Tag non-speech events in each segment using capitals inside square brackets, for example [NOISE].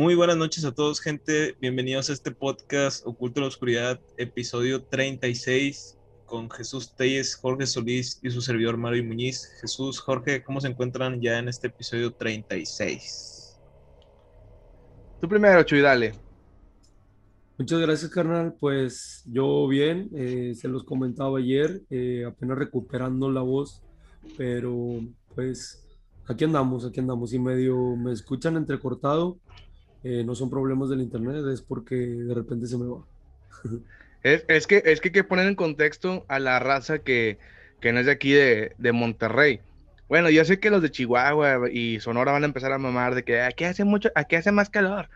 Muy buenas noches a todos, gente. Bienvenidos a este podcast Oculto la Oscuridad, episodio 36, con Jesús Telles, Jorge Solís y su servidor Mario Muñiz. Jesús, Jorge, ¿cómo se encuentran ya en este episodio 36? Tú primero, Chuy, dale. Muchas gracias, carnal. Pues yo bien, eh, se los comentaba ayer, eh, apenas recuperando la voz, pero pues aquí andamos, aquí andamos y medio me escuchan entrecortado eh, no son problemas del internet, es porque de repente se me va. [LAUGHS] es, que, es que hay que poner en contexto a la raza que, que no es de aquí de, de, Monterrey. Bueno, yo sé que los de Chihuahua y Sonora van a empezar a mamar de que aquí hace mucho, aquí hace más calor.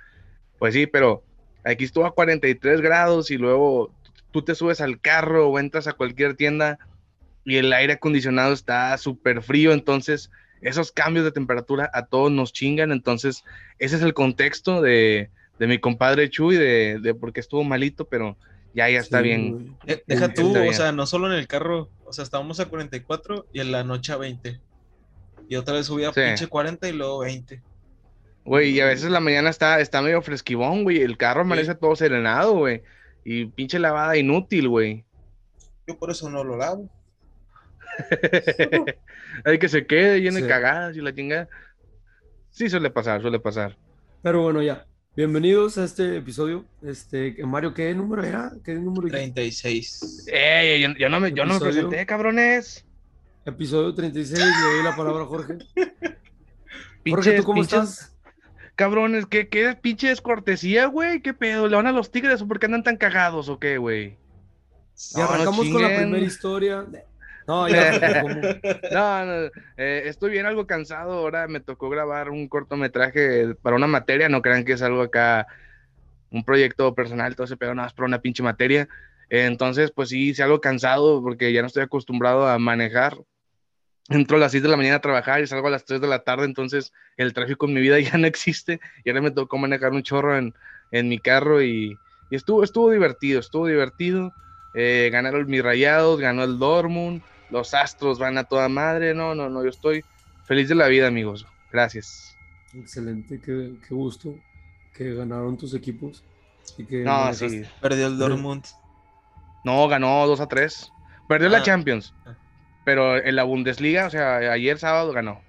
Pues sí, pero aquí estuvo a 43 grados y luego tú te subes al carro o entras a cualquier tienda y el aire acondicionado está súper frío, entonces esos cambios de temperatura a todos nos chingan, entonces ese es el contexto de, mi compadre Chuy, de, de por qué estuvo malito, pero ya, ya está bien. Deja tú, o sea, no solo en el carro, o sea, estábamos a 44 y en la noche a 20. Y otra vez subía a pinche 40 y luego 20. Güey, y a veces la mañana está, está medio fresquivón, güey. El carro amanece todo serenado, güey. Y pinche lavada inútil, güey. Yo por eso no lo lavo. [LAUGHS] Hay que se quede lleno de cagadas y la chingada. Sí, suele pasar, suele pasar. Pero bueno, ya. Bienvenidos a este episodio. Este, Mario, ¿qué número era? ¿Qué número? 36. Ey, yo, no me, yo no me presenté, cabrones. Episodio 36, le doy la palabra a Jorge. [LAUGHS] Jorge, ¿tú cómo estás? Cabrones, ¿qué, qué pinche descortesía, güey? ¿Qué pedo? ¿Le van a los tigres o por qué andan tan cagados o qué, güey? Y arrancamos con la primera historia. [LAUGHS] No, no, eh, estoy bien algo cansado. Ahora me tocó grabar un cortometraje para una materia. No crean que es algo acá, un proyecto personal, todo se pega nada más para una pinche materia. entonces, pues sí, hice algo cansado porque ya no estoy acostumbrado a manejar. Entro a las 6 de la mañana a trabajar y salgo a las 3 de la tarde, entonces el tráfico en mi vida [LAUGHS] ya no existe. Y ahora me tocó manejar un chorro en, en mi carro y, y, estuvo, estuvo divertido, estuvo divertido. Eh, ganaron mis rayados, ganó el Dortmund los astros van a toda madre. No, no, no, yo estoy feliz de la vida, amigos. Gracias. Excelente, qué, gusto que ganaron tus equipos. Y que no, sí. Perdió el Dortmund. No, ganó 2 a 3. Perdió la ah. Champions. Pero en la Bundesliga, o sea, ayer sábado ganó.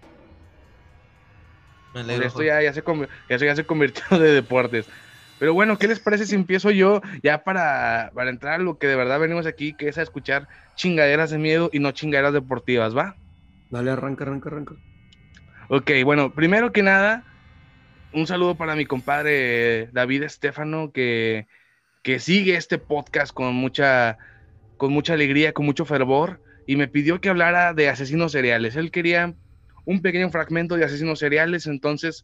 Me alegro, esto ya, ya, se ya se convirtió [LAUGHS] de deportes. Pero bueno, ¿qué les parece si empiezo yo ya para, para entrar a lo que de verdad venimos aquí, que es a escuchar chingaderas de miedo y no chingaderas deportivas, ¿va? Dale, arranca, arranca, arranca. Ok, bueno, primero que nada, un saludo para mi compadre David Estefano, que, que sigue este podcast con mucha, con mucha alegría, con mucho fervor, y me pidió que hablara de asesinos seriales. Él quería un pequeño fragmento de asesinos seriales, entonces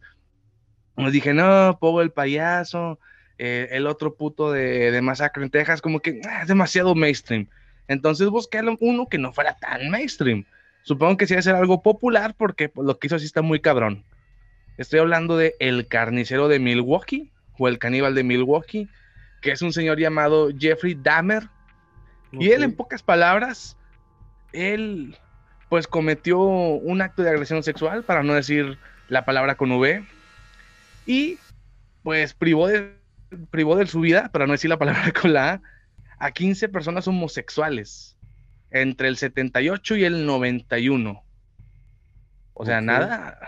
nos dije, no, Pogo el payaso, eh, el otro puto de, de, Masacre en Texas, como que ah, es demasiado mainstream. Entonces busqué uno que no fuera tan mainstream. Supongo que sí debe ser algo popular porque pues, lo que hizo así está muy cabrón. Estoy hablando de El Carnicero de Milwaukee o El Caníbal de Milwaukee, que es un señor llamado Jeffrey Dahmer. Y él, en pocas palabras, él pues cometió un acto de agresión sexual, para no decir la palabra con V, y pues privó de, privó de su vida, para no decir la palabra [LAUGHS] con la A, a 15 personas homosexuales entre el 78 y el 91. O sea, nada.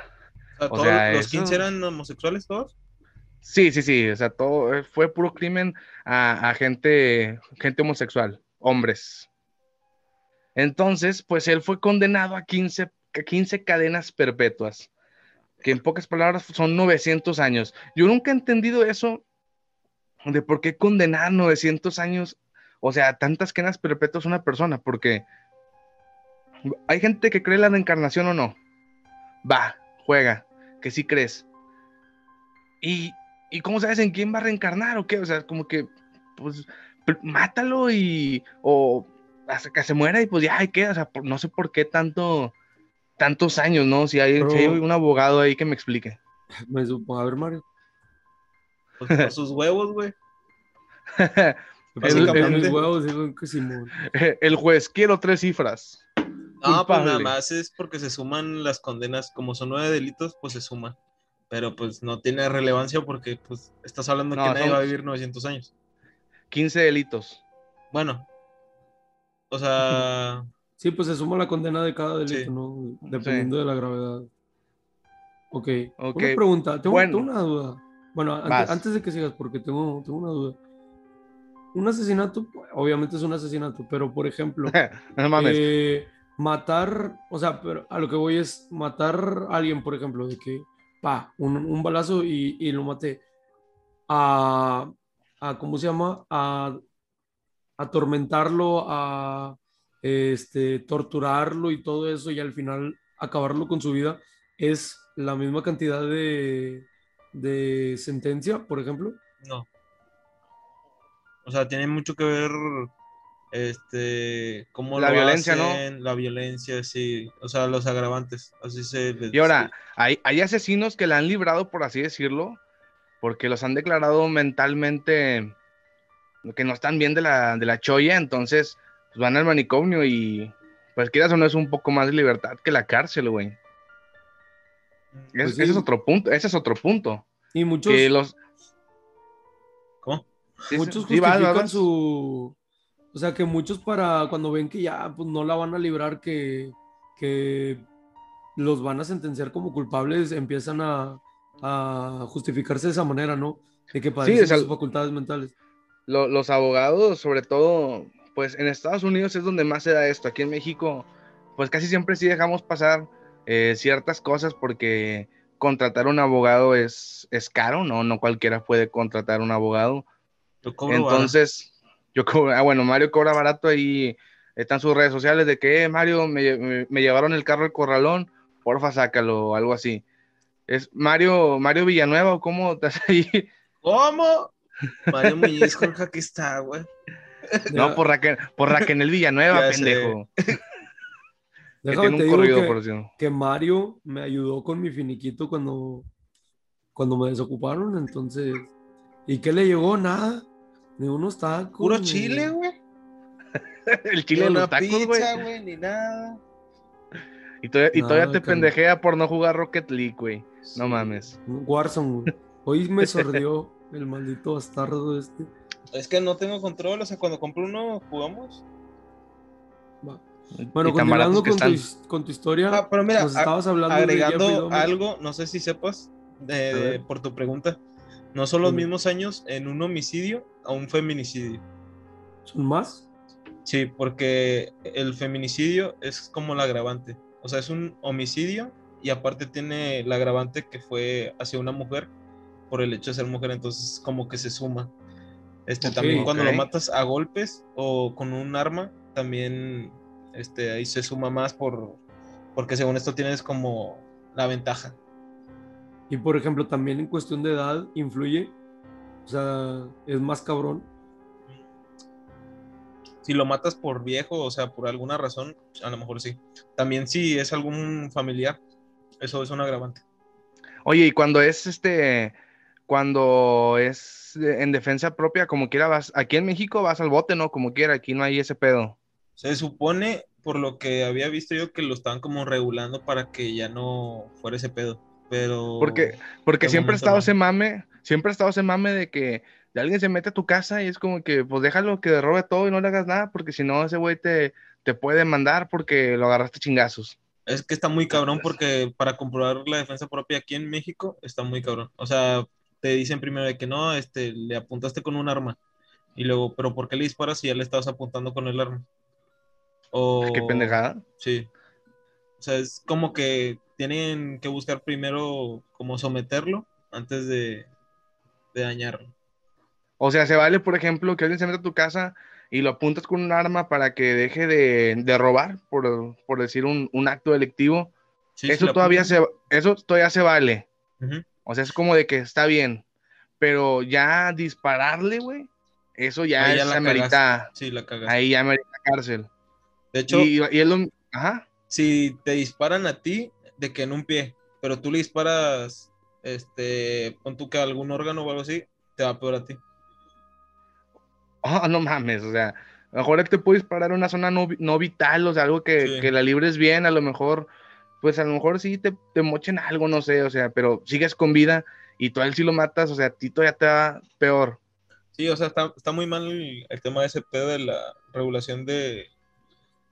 O sea, ¿Los 15 eran homosexuales todos? Sí, sí, sí. O sea, todo eh, fue puro crimen a, a, gente, gente homosexual, hombres. Entonces, pues él fue condenado a 15, a 15 cadenas perpetuas que en pocas palabras son 900 años. Yo nunca he entendido eso de por qué condenar 900 años, o sea, tantas cadenas perpetuas una persona, porque hay gente que cree la reencarnación o no. Va, juega, que sí crees. Y, y cómo sabes en quién va a reencarnar o qué, o sea, como que, pues, mátalo y, o hasta que se muera y pues ya, hay que, o sea, no sé por qué tanto tantos años, ¿no? Si hay, un abogado ahí que me explique. Me supongo, a ver, Mario. Pues sus huevos, güey. [LAUGHS] el, huevos, [LAUGHS] el juez, quiero tres cifras. No, pues nada más es porque se suman las condenas, como son nueve delitos, pues se suman. pero pues no tiene relevancia porque pues estás hablando No, que nadie va a vivir 900 años. 15 delitos. Bueno, o sea, [LAUGHS] Sí, pues se suma la condena de cada delito, Sí. ¿no? Dependiendo de la gravedad. Ok. Ok, Una pregunta, tengo, bueno. tengo una duda. Bueno, antes de que sigas, porque tengo, tengo una duda. Un asesinato, obviamente es un asesinato, pero por ejemplo, [LAUGHS] no mames. eh, matar, o sea, pero a lo que voy es matar a alguien, por ejemplo, de que, pa, un, un balazo y, y lo maté. A, a, ¿cómo se llama? A atormentarlo, a este, torturarlo y todo eso, y al final acabarlo con su vida, es la misma cantidad de, de sentencia, por ejemplo. no. O sea, tiene mucho que ver este cómo La lo violencia, ¿no? hacen, la violencia, sí, o sea, los agravantes, así se les Y ahora, hay, hay asesinos que la han librado, por así decirlo, porque los han declarado mentalmente que no están bien de la, de la cholla, entonces pues, van al manicomio y pues quieras o no es un poco más de libertad que la cárcel, güey. Ese, Pues sí. ese es otro punto, ese es otro punto. Y muchos, Que los... ¿Cómo? Sí, muchos sí, vas, justifican vas. su... O sea, que muchos para cuando ven que ya pues, no la van a librar, que, que los van a sentenciar como culpables, empiezan a, a justificarse de esa manera, ¿no? De que padecen es al- sus facultades mentales. lo- los abogados, sobre todo, pues en Estados Unidos es donde más se da esto. Aquí en México, pues casi siempre sí dejamos pasar eh, ciertas cosas porque contratar un abogado es, es caro, ¿no? No cualquiera puede contratar un abogado. Yo cobro vara. Entonces, yo cobro, ah, bueno, Mario cobra barato ahí están sus redes sociales de que, eh, Mario, me, me- me llevaron el carro al corralón, porfa, sácalo, o algo así. Es Mario, Mario Villanueva, ¿o cómo estás ahí? ¿Cómo? [LAUGHS] Mario Muñiz, Jorge, aquí está, güey. [LAUGHS] No, por Raquel, por Raquel Villanueva, [LAUGHS] pendejo. [LAUGHS] Que déjame tiene te un digo corrido, que- por cierto. que Mario me ayudó con mi finiquito cuando, cuando me desocuparon, entonces, ¿y qué le llegó? Nada, ni unos tacos. Puro ni- chile, güey. El chile de los tacos, güey. ni nada. Y todavía, y todavía Nada, te pendejea por no jugar Rocket League, güey. No mames. Warzone, güey. Hoy me sordió el maldito bastardo este. Es que no tengo control, o sea, cuando compro uno, jugamos. Va. Bueno, continuando con tu, con tu historia, Ah, pero mira, nos estabas hablando agregando algo, no sé si sepas, de- por tu pregunta, no son los mismos años en un homicidio a un feminicidio. ¿Son más? Sí, porque el feminicidio es como la agravante. O sea, es un homicidio y aparte tiene la agravante que fue hacia una mujer por el hecho de ser mujer, entonces como que se suma. Este, también cuando lo matas a golpes o con un arma, también este, ahí se suma más por, porque según esto tienes como la ventaja. Y por ejemplo, también en cuestión de edad influye. O sea, es más cabrón. Si lo matas por viejo, o sea, por alguna razón, a lo mejor sí. También si es algún familiar, eso es un agravante. Oye, y cuando es este, cuando es de- en defensa propia, como quiera vas, aquí en México vas al bote, ¿no? Como quiera, aquí no hay ese pedo. Se supone, por lo que había visto yo, que lo estaban como regulando para que ya no fuera ese pedo. Pero. Porque, porque de siempre ha estado no. ese mame, siempre ha estado ese mame de que alguien se mete a tu casa y es como que, pues déjalo que robe todo y no le hagas nada, porque si no, ese güey te, te puede demandar porque lo agarraste chingazos. Es que está muy cabrón porque para comprobar la defensa propia aquí en México está muy cabrón. O sea, te dicen primero de que no, este, le apuntaste con un arma. Y luego, ¿pero por qué le disparas si ya le estabas apuntando con el arma? O... Qué pendejada. Sí. O sea, es como que tienen que buscar primero cómo someterlo antes de, de dañarlo. O sea, se vale, por ejemplo, que alguien se meta a tu casa y lo apuntas con un arma para que deje de, de robar, por, por decir un, un acto delictivo. Sí, eso todavía se, eso todavía se vale. Ujú. O sea, es como de que está bien. Pero ya dispararle, güey, eso ya, Ahí es la amerita. Sí, la cagaste. ahí ya amerita cárcel. De hecho, Y, lo, ajá, si te disparan a ti, de que en un pie, pero tú le disparas, este, pon tú que algún órgano o algo así, te va peor a ti. oh, no mames, o sea, a lo mejor te puede disparar una zona no, no vital, o sea, algo que, Sí. que la libres bien, a lo mejor pues a lo mejor sí te, te mochen algo, no sé, o sea, pero sigues con vida y tú a él sí lo matas, o sea, a ti todavía te va peor. Sí, o sea, está, está muy mal el, el tema de ese pedo de la regulación de eh,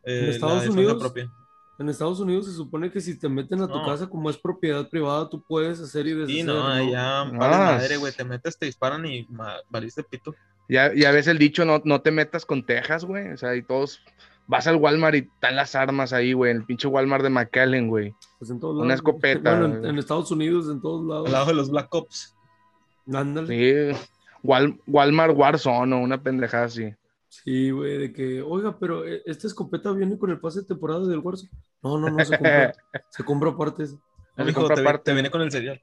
En la Estados defensa Unidos, propia. En Estados Unidos se supone que si te meten a tu No. casa como es propiedad privada, tú puedes hacer y deshacer. Sí, no, ¿no? ya, vale madre, es- güey, te metes, te disparan y valiste pito. Ya, ya ves el dicho, no, no te metas con Texas, güey, o sea, y todos, vas al Walmart y están las armas ahí, güey, el pinche Walmart de McAllen, güey. Pues en todos Una lados. escopeta. Bueno, en, en Estados Unidos, en todos lados. Al lado de los Black Ops. Ándale. Sí, Wal- Walmart Warzone o una pendejada así. Sí, güey, de que, oiga, pero eh, esta escopeta viene con el pase de temporada del Warzone. No, no, no, se compra, [LAUGHS] se compra aparte. No No, se mijo, compra te, aparte. te viene con el cereal.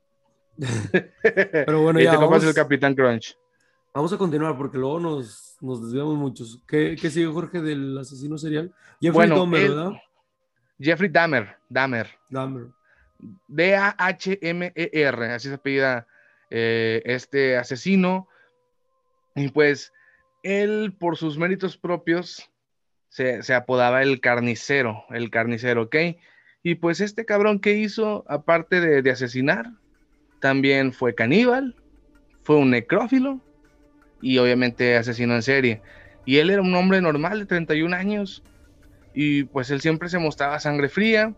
[LAUGHS] Pero bueno, y ya te compras vamos, el Capitán Crunch. vamos a continuar porque luego nos, nos desviamos muchos. ¿Qué, qué sigue Jorge del asesino serial? Jeffrey Bueno, Dahmer, ¿verdad? Jeffrey Dahmer, Dahmer, Dahmer. D-A-H-M-E-R, así se apellida eh, este asesino. Y pues él, por sus méritos propios, se, se apodaba el carnicero, el carnicero, ¿ok? Y pues este cabrón que hizo, aparte de, de asesinar, también fue caníbal, fue un necrófilo y obviamente asesino en serie. Y él era un hombre normal de 31 años y pues él siempre se mostraba sangre fría,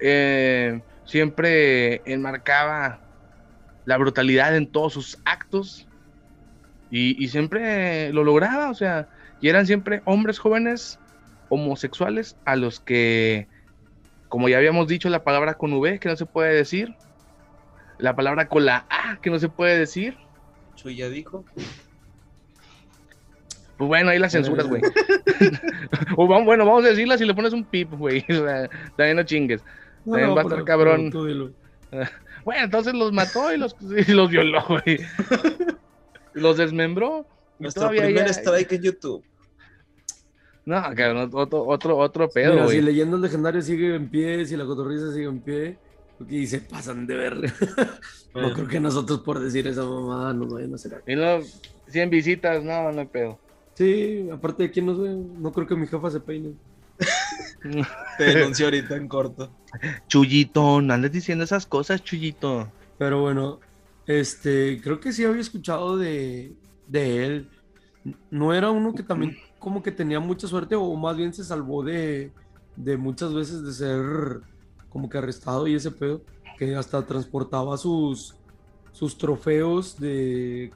eh, siempre enmarcaba la brutalidad en todos sus actos y, siempre lo lograba, o sea, y eran siempre hombres jóvenes homosexuales a los que, como ya habíamos dicho, la palabra con V que no se puede decir, la palabra con la A que no se puede decir, Chuy ya dijo. Pues bueno, ahí las censuras, güey. [LAUGHS] o vamos, bueno, vamos a decirlas si le pones un pip, güey. [LAUGHS] O sea, también no chingues. No, También no, va a pero- estar cabrón. pero tú dilo. [LAUGHS] Bueno, entonces los mató y los, y los violó, güey. Los desmembró. Nuestro primer ya- strike en YouTube. No, cabrón, otro, otro, otro pedo, Mira, güey. si leyendas legendarias sigue en pie, si la cotorriza sigue en pie, y se pasan de ver. no creo que nosotros por decir esa mamada nos vayan a hacer algo. Y luego, 100 visitas, no, no hay pedo. Sí, aparte de quién nos ve, no creo que mi jefa se peine. [LAUGHS] Te denuncio ahorita en corto. Chuyito, no andes diciendo esas cosas, Chuyito. Pero bueno, este, creo que sí había escuchado de, de él. No era uno que también como que tenía mucha suerte o más bien se salvó de, de muchas veces de ser como que arrestado y ese pedo, que hasta transportaba sus, sus trofeos de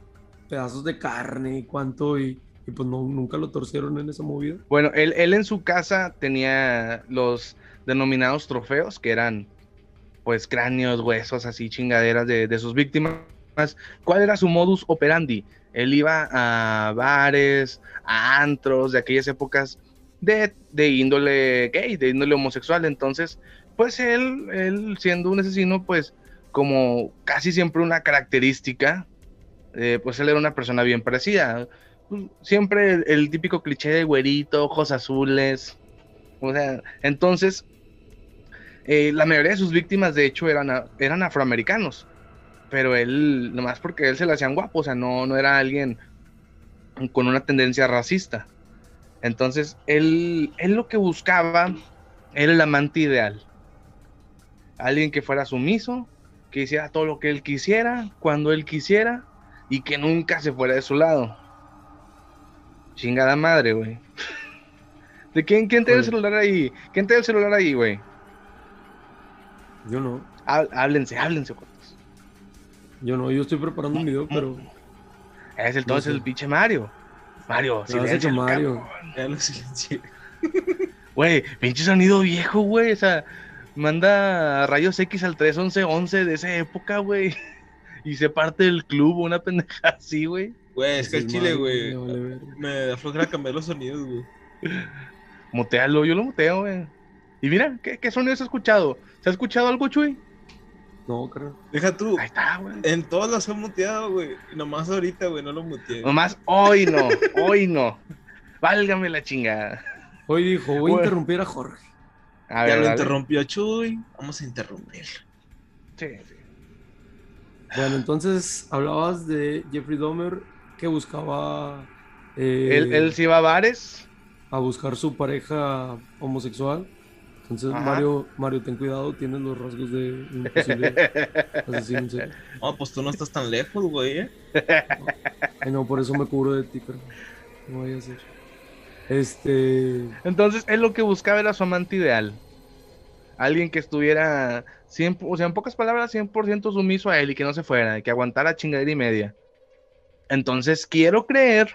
pedazos de carne y cuánto y, y pues no, nunca lo torcieron en esa movida. Bueno, él, él en su casa tenía los denominados trofeos, que eran pues cráneos, huesos, así chingaderas de, de sus víctimas. ¿Cuál era su modus operandi? Él iba a bares, a antros de aquellas épocas de, de índole gay, de índole homosexual. Entonces, pues él, él siendo un asesino, pues como casi siempre una característica, eh, pues él era una persona bien parecida. Siempre el, típico cliché de güerito, ojos azules. O sea, entonces, eh, la mayoría de sus víctimas, de hecho, eran, eran afroamericanos. Pero él, nomás porque él se le hacían guapo, o sea, no, no era alguien con una tendencia racista. Entonces, él, él lo que buscaba era el amante ideal. Alguien que fuera sumiso, que hiciera todo lo que él quisiera, cuando él quisiera, y que nunca se fuera de su lado. Chingada madre, güey. ¿De quién, quién tiene el Joder. celular ahí? ¿Quién tiene el celular ahí, güey? Yo no, Há- Háblense, háblense, cortos. yo no, yo estoy preparando un video, pero Es el todo No es el pinche Mario. Mario, No, ese que siléncialo, Mario. Ya lo silencié. [LAUGHS] Güey, pinche sonido viejo, güey. O sea, manda rayos X al 31111 de esa época, güey. [LAUGHS] Y se parte del club, una pendeja así, güey. Güey, es que el chile, güey. me vale. Me da flojera cambiar los sonidos, güey. Mutealo, yo lo muteo, güey. Y mira, ¿qué, qué sonido se ha escuchado? ¿Se ha escuchado algo, Chuy? No, carnal. Deja tú. Ahí está, güey. En todos los he muteado, güey. Y Nomás ahorita, güey, no lo muteé. Nomás hoy no, hoy no. Válgame la chingada. Hoy dijo, voy a interrumpir a Jorge. A ya ver, lo interrumpió Chuy. Vamos a interrumpirlo. Sí, sí. Bueno, entonces hablabas de Jeffrey Dahmer que buscaba eh, Él, él se iba a bares. a buscar su pareja homosexual Entonces, Mario, Mario, ten cuidado, tienes los rasgos de un posible [LAUGHS] asesino en. No, pues tú no estás tan lejos, güey, ¿eh? Ay, no, por eso me cubro de ti, pero no voy a hacer. Este. Entonces, él lo que buscaba era su amante ideal. Alguien que estuviera, 100, o sea, en pocas palabras, 100% sumiso a él y que no se fuera, que aguantara chingadera y media. Entonces, quiero creer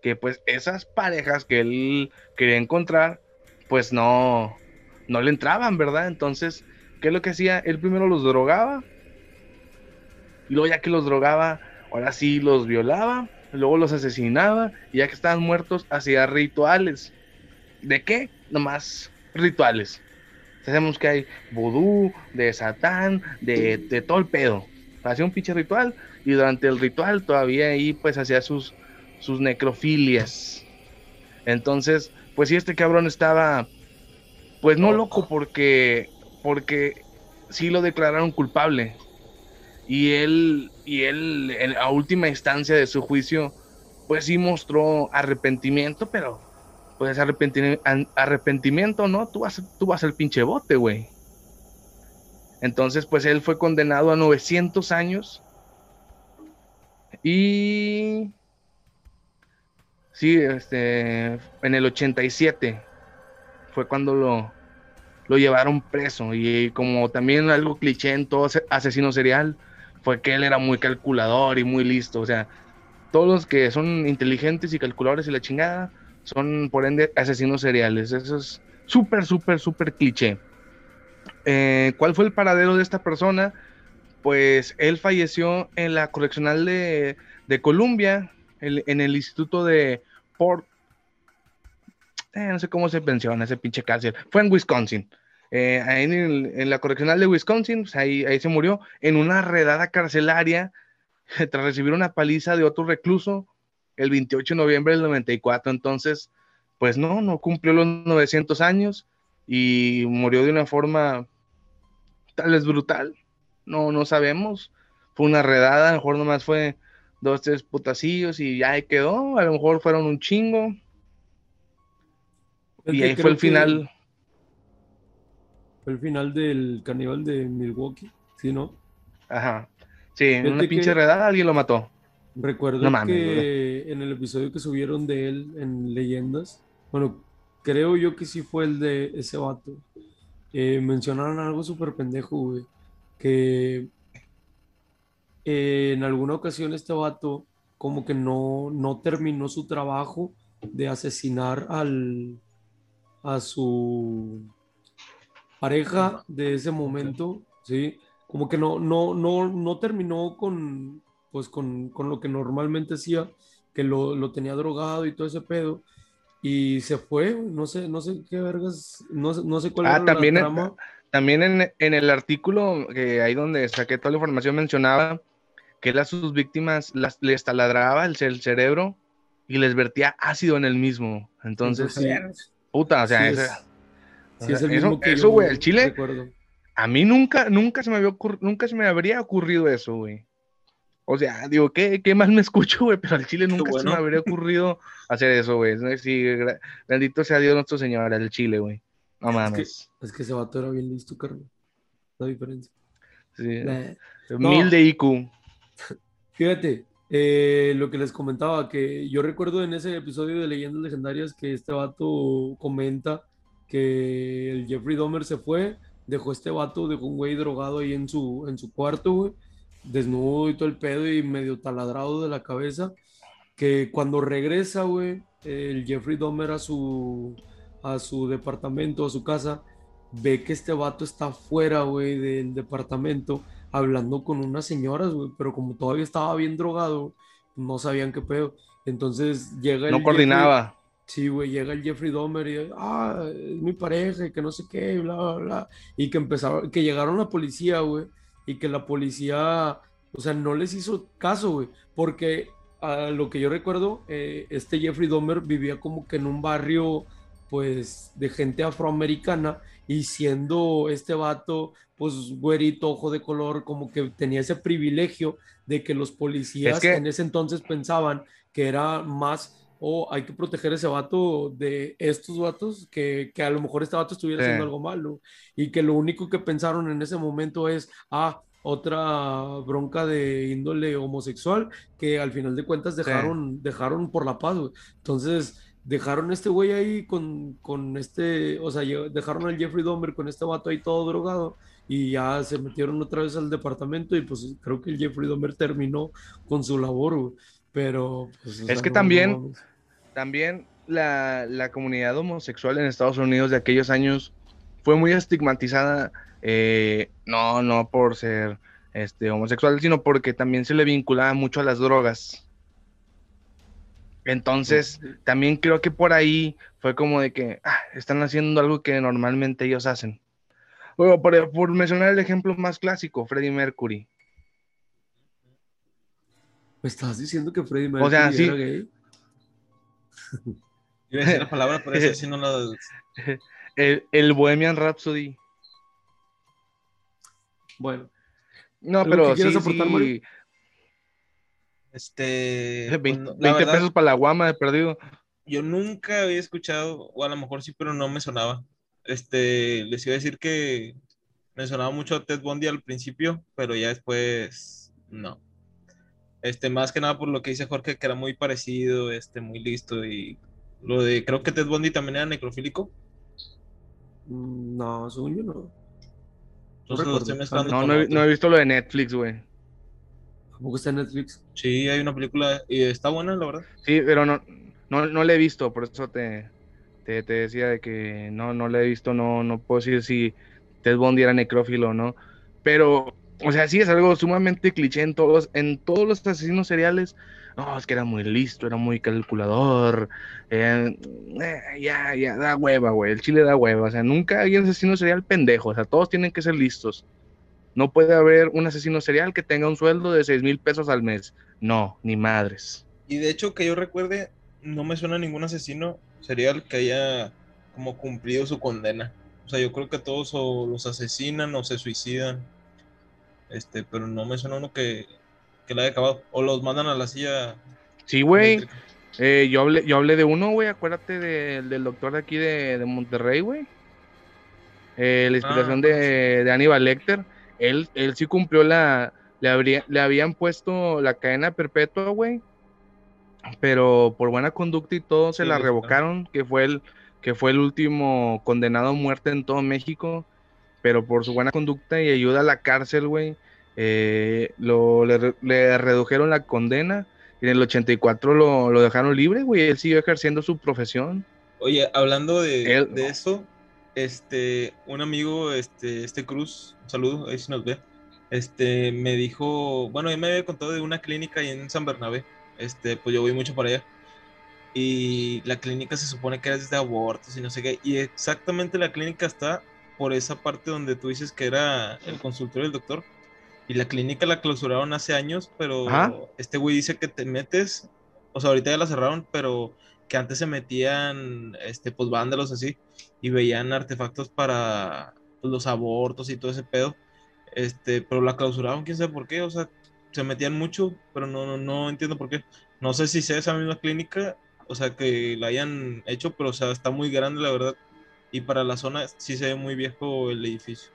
que, pues, esas parejas que él quería encontrar, pues no, no le entraban, ¿verdad? Entonces, ¿qué es lo que hacía? Él primero los drogaba, y luego, ya que los drogaba, ahora sí los violaba luego los asesinaba y ya que estaban muertos hacía rituales. ¿De qué? Nomás rituales. Sabemos que hay vudú, de satán, de, de todo el pedo. Hacía un pinche ritual y durante el ritual todavía ahí pues hacía sus, sus necrofilias. Entonces, pues sí, este cabrón estaba pues no loco porque porque sí lo declararon culpable y él, y él en, a última instancia de su juicio, pues sí mostró arrepentimiento, pero pues arrepentimiento, arrepentimiento ¿no? Tú vas, tú vas al pinche bote, güey. Entonces, pues él fue condenado a 900 años. Y... Sí, este, en el 87 fue cuando lo, lo llevaron preso. Y como también algo cliché en todo asesino serial, fue que él era muy calculador y muy listo. O sea, todos los que son inteligentes y calculadores y la chingada son, por ende, asesinos seriales. Eso es súper, súper, súper cliché. Eh, ¿Cuál fue el paradero de esta persona? Pues él falleció en la correccional de, de Columbia, en el instituto de Port. Eh, no sé cómo se menciona ese pinche cárcel. Fue en Wisconsin. Eh, en, la correccional de Wisconsin, pues, ahí, ahí se murió, en una redada carcelaria [LAUGHS] tras recibir una paliza de otro recluso el 28 de noviembre del 94. Entonces, pues no, no cumplió los 900 años y murió de una forma tal vez brutal. No, no sabemos. Fue una redada, a lo mejor nomás fue dos, tres putacillos y ya ahí quedó. A lo mejor fueron un chingo. Y ahí fue el final el final del carnaval de Milwaukee, ¿sí, no? Ajá. Sí, en una pinche redada alguien lo mató. Recuerdo que en el episodio que subieron de él en Leyendas, bueno, creo yo que sí fue el de ese vato. Eh, mencionaron algo súper pendejo, güey. Que eh, en alguna ocasión este vato como que no, no terminó su trabajo de asesinar al, a su pareja de ese momento, ¿sí? Como que no, no, no, no terminó con, pues con, con lo que normalmente hacía, que lo, lo, tenía drogado y todo ese pedo, y se fue, no sé, no sé qué vergas, no, no sé cuál ah, era también la trama. También en, en, el artículo, que ahí donde saqué toda la información, mencionaba que él a sus víctimas las, les taladraba el, el cerebro y les vertía ácido en el mismo. Entonces, puta, o sea, es el mismo eso, güey, el Chile. A mí nunca, nunca se me había nunca se me habría ocurrido eso, güey. O sea, digo, ¿qué, qué más me escucho, güey? Pero al Chile nunca se me habría ocurrido hacer eso, güey. Sí, bendito sea Dios nuestro Señor, al Chile, güey. No mames. Es que, ese vato era bien listo, carnal. La diferencia. Sí. Mil de IQ. [LAUGHS] Fíjate, eh, lo que les comentaba, que yo recuerdo en ese episodio de Leyendas Legendarias que este vato comenta que el Jeffrey Dahmer se fue, dejó este vato, dejó un güey drogado ahí en su, en su cuarto, güey, desnudo y todo el pedo y medio taladrado de la cabeza, que cuando regresa, güey, el Jeffrey Dahmer a su, a su departamento, a su casa, ve que este vato está fuera, güey, del departamento, hablando con unas señoras, güey, pero como todavía estaba bien drogado, no sabían qué pedo. Entonces llega el. No coordinaba. Sí, güey, llega el Jeffrey Dahmer y, ah, es mi pareja que no sé qué, bla, bla, bla. Y que empezaron, que llegaron la policía, güey, y que la policía, o sea, no les hizo caso, güey, porque a lo que yo recuerdo, eh, este Jeffrey Dahmer vivía como que en un barrio, pues, de gente afroamericana y siendo este vato, pues, güerito, ojo de color, como que tenía ese privilegio de que los policías en ese entonces pensaban que era más o hay que proteger a ese vato de estos vatos, que, que a lo mejor este vato estuviera Sí. haciendo algo malo y que lo único que pensaron en ese momento es, ah, otra bronca de índole homosexual que al final de cuentas dejaron, dejaron por la paz, güey. Entonces, dejaron a este güey ahí con, con este, o sea, dejaron al Jeffrey Dahmer con este vato ahí todo drogado y ya se metieron otra vez al departamento y pues creo que el Jeffrey Dahmer terminó con su labor, güey. Pero, pues, Es sea, que no- también-. También la, la comunidad homosexual en Estados Unidos de aquellos años fue muy estigmatizada, eh, no, no por ser este, homosexual, sino porque también se le vinculaba mucho a las drogas. Entonces, también creo que por ahí fue como de que ah, están haciendo algo que normalmente ellos hacen. Bueno, por, por mencionar el ejemplo más clásico, Freddie Mercury. ¿Me estás diciendo que Freddie Mercury O sea, sí. era gay? [LAUGHS] Iba a decir la palabra, pero esa [LAUGHS] sí no la. El, el Bohemian Rhapsody. Bueno, No, ¿Algo pero sí, aportar, sí, Mario? Este. pues, 20, no, la 20 verdad, pesos para la guama de perdido. yo nunca había escuchado, o a lo mejor sí, pero no me sonaba. Este, les iba a decir que me sonaba mucho a Ted Bundy al principio, pero ya después no. Este, más que nada por lo que dice Jorge, que era muy parecido, este, muy listo y lo de, creo que Ted Bundy también era necrofílico. mm, no, según yo no. Mezclando No, no, he, no he visto lo de Netflix, güey. Tampoco está en Netflix. Sí, hay una película y está buena, la verdad. Sí, pero no, no, no la he visto, por eso te, te, te decía de que no, no la he visto, no, no puedo decir si Ted Bundy era necrófilo o no. Pero, o sea, sí es algo sumamente cliché en todos, en todos los asesinos seriales. No, es que era muy listo, era muy calculador. eh, eh, ya, ya, da hueva, güey. El chile da hueva. O sea, nunca hay un asesino serial pendejo. O sea, todos tienen que ser listos. No puede haber un asesino serial que tenga un sueldo de 6 mil pesos al mes. No, ni madres. Y de hecho, que yo recuerde, no me suena ningún asesino serial que haya como cumplido su condena. O sea, yo creo que todos o los asesinan o se suicidan. Este, pero no me suena uno que, que la haya acabado. O los mandan a la silla. Sí, güey. Eh, yo, hablé, yo hablé de uno, güey. Acuérdate de- del doctor de aquí de, de Monterrey, güey. Eh, la inspiración Ah, de, de Aníbal Lecter. Él, él sí cumplió la. Le, habría, le habían puesto la cadena perpetua, güey. Pero por buena conducta y todo se Sí, la revocaron, que fue el que fue el último condenado a muerte en todo México. Pero por su buena conducta y ayuda a la cárcel, güey, eh, lo, le, re- le redujeron la condena. Y en el 84 lo, lo dejaron libre, güey. Él siguió ejerciendo su profesión. Oye, hablando de, Él- de eso, este, un amigo, este, este Cruz, un saludo, ahí si nos ve, este, me dijo, bueno, él me había contado de una clínica ahí en San Bernabé, este, pues yo voy mucho para allá, y la clínica se supone que es de abortos y no sé qué, y exactamente la clínica está por esa parte donde tú dices que era el consultorio del doctor, y la clínica la clausuraron hace años, pero Ajá. este güey dice que te metes, o sea, ahorita ya la cerraron, pero que antes se metían, este, pues vándalos así, y veían artefactos para pues, los abortos y todo ese pedo, este, pero la clausuraron, quién sabe por qué, o sea, se metían mucho, pero no, no, no entiendo por qué. No sé si sea esa misma clínica, o sea, que la hayan hecho, pero o sea, está muy grande, la verdad, y para la zona sí se ve muy viejo el edificio.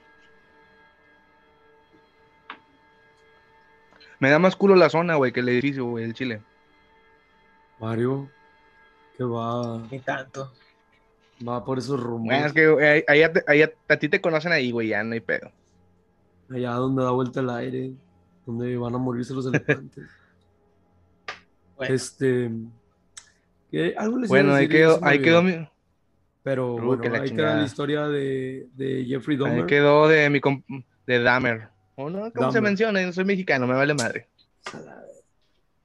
Me da más culo la zona, güey, que el edificio, güey, el Chile. Mario, que va, Ni tanto. Va por esos Bueno, rumores. es que ahí, ahí a- ahí a, a ti te conocen ahí, güey, ya no hay pedo. Allá donde da vuelta el aire, donde van a morirse los elefantes. [LAUGHS] Bueno. Este. algo les Bueno, ahí quedó, ahí quedó, mi- Pero Uh, bueno, que la ahí queda la historia de, de Jeffrey ahí Dahmer. quedó de mi comp- de Dahmer. ¿O no? ¿Cómo se menciona? Yo no soy mexicano, me vale madre.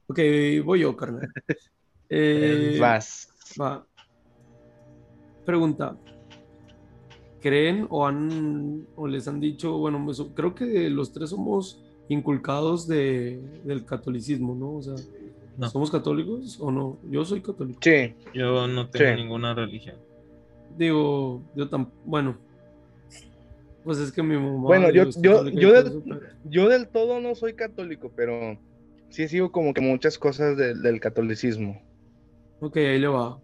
Ok, voy yo, carnal. [LAUGHS] Eh, Vas. va. Pregunta. ¿Creen o han o les han dicho, bueno, pues, creo que los tres somos inculcados de, del catolicismo, ¿no? O sea, No. ¿somos católicos o no? Yo soy católico. Sí. Yo no tengo Sí. ninguna religión. Digo, yo tan, bueno, pues es que mi mamá. Bueno, yo- yo- yo del- eso, pero- Yo del todo no soy católico, pero sí sigo como que muchas cosas del- del catolicismo. Ok, ahí le va.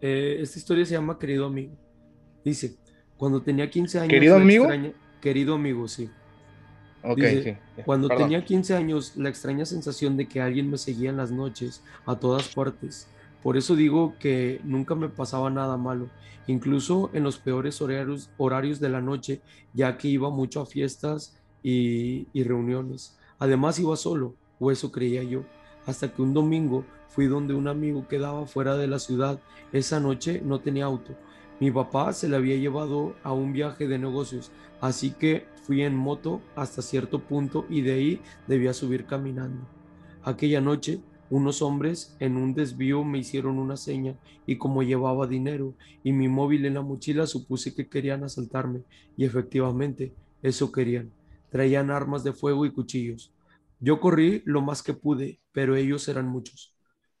Eh, esta historia se llama Querido Amigo. Dice, cuando tenía 15 años... ¿Querido amigo? Querido amigo, sí. Ok, Dice, sí. Cuando Perdón. tenía 15 años, la extraña sensación de que alguien me seguía en las noches, a todas partes. Por eso digo que nunca me pasaba nada malo, incluso en los peores horarios, horarios de la noche, ya que iba mucho a fiestas y, y reuniones. Además iba solo, o eso creía yo, hasta que un domingo fui donde un amigo quedaba fuera de la ciudad. Esa noche no tenía auto. Mi papá se le había llevado a un viaje de negocios, así que fui en moto hasta cierto punto y de ahí debía subir caminando. Aquella noche, unos hombres en un desvío me hicieron una seña y como llevaba dinero y mi móvil en la mochila supuse que querían asaltarme y efectivamente eso querían. Traían armas de fuego y cuchillos. Yo corrí lo más que pude, pero ellos eran muchos.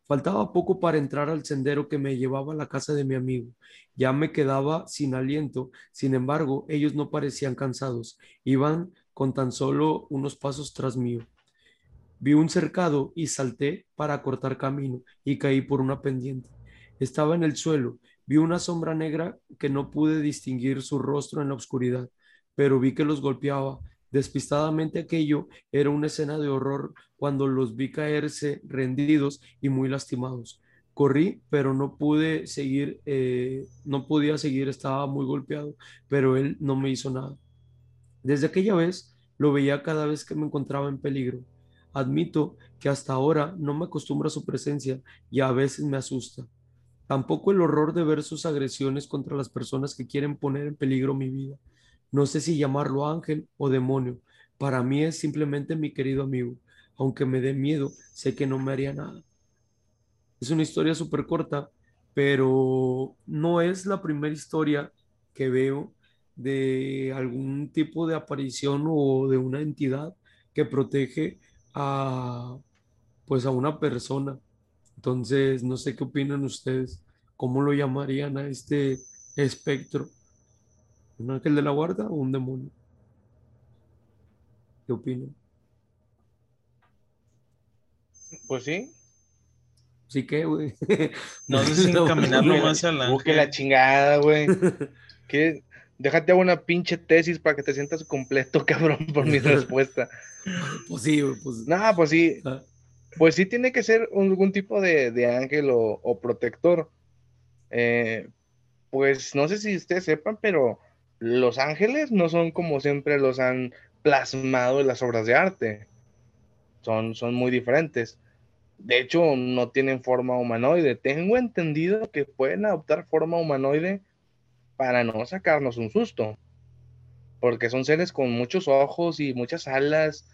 Faltaba poco para entrar al sendero que me llevaba a la casa de mi amigo. Ya me quedaba sin aliento, sin embargo, ellos no parecían cansados, iban con tan solo unos pasos tras mío. Vi un cercado y salté para cortar camino y caí por una pendiente. Estaba en el suelo, vi una sombra negra que no pude distinguir su rostro en la oscuridad, pero vi que los golpeaba. Despistadamente aquello era una escena de horror cuando los vi caerse rendidos y muy lastimados. Corrí, pero no pude seguir, eh, no podía seguir, estaba muy golpeado, pero él no me hizo nada. Desde aquella vez lo veía cada vez que me encontraba en peligro. Admito que hasta ahora no me acostumbro a su presencia y a veces me asusta. Tampoco el horror de ver sus agresiones contra las personas que quieren poner en peligro mi vida. No sé si llamarlo ángel o demonio. Para mí es simplemente mi querido amigo. Aunque me dé miedo, sé que no me haría nada. Es una historia súper corta, pero no es la primera historia que veo de algún tipo de aparición o de una entidad que protege a pues a una persona. Entonces, no sé qué opinan ustedes. ¿Cómo lo llamarían a este espectro? ¿Un ángel de la guarda o un demonio? ¿Qué opinan? Pues sí. Sí que, güey. [LAUGHS] No sé si encaminarlo No, más al Busque la chingada, güey. [LAUGHS] ¿Qué? Déjate una pinche tesis para que te sientas completo, [LAUGHS] cabrón, por mi respuesta. Pues sí, güey, pues. No, pues sí, ah, pues sí tiene que ser un- algún tipo de, de ángel o, o protector. Eh, pues no sé si ustedes sepan, pero los ángeles no son como siempre los han plasmado en las obras de arte. Son, son muy diferentes. De hecho, no tienen forma humanoide. Tengo entendido que pueden adoptar forma humanoide para no sacarnos un susto. Porque son seres con muchos ojos y muchas alas.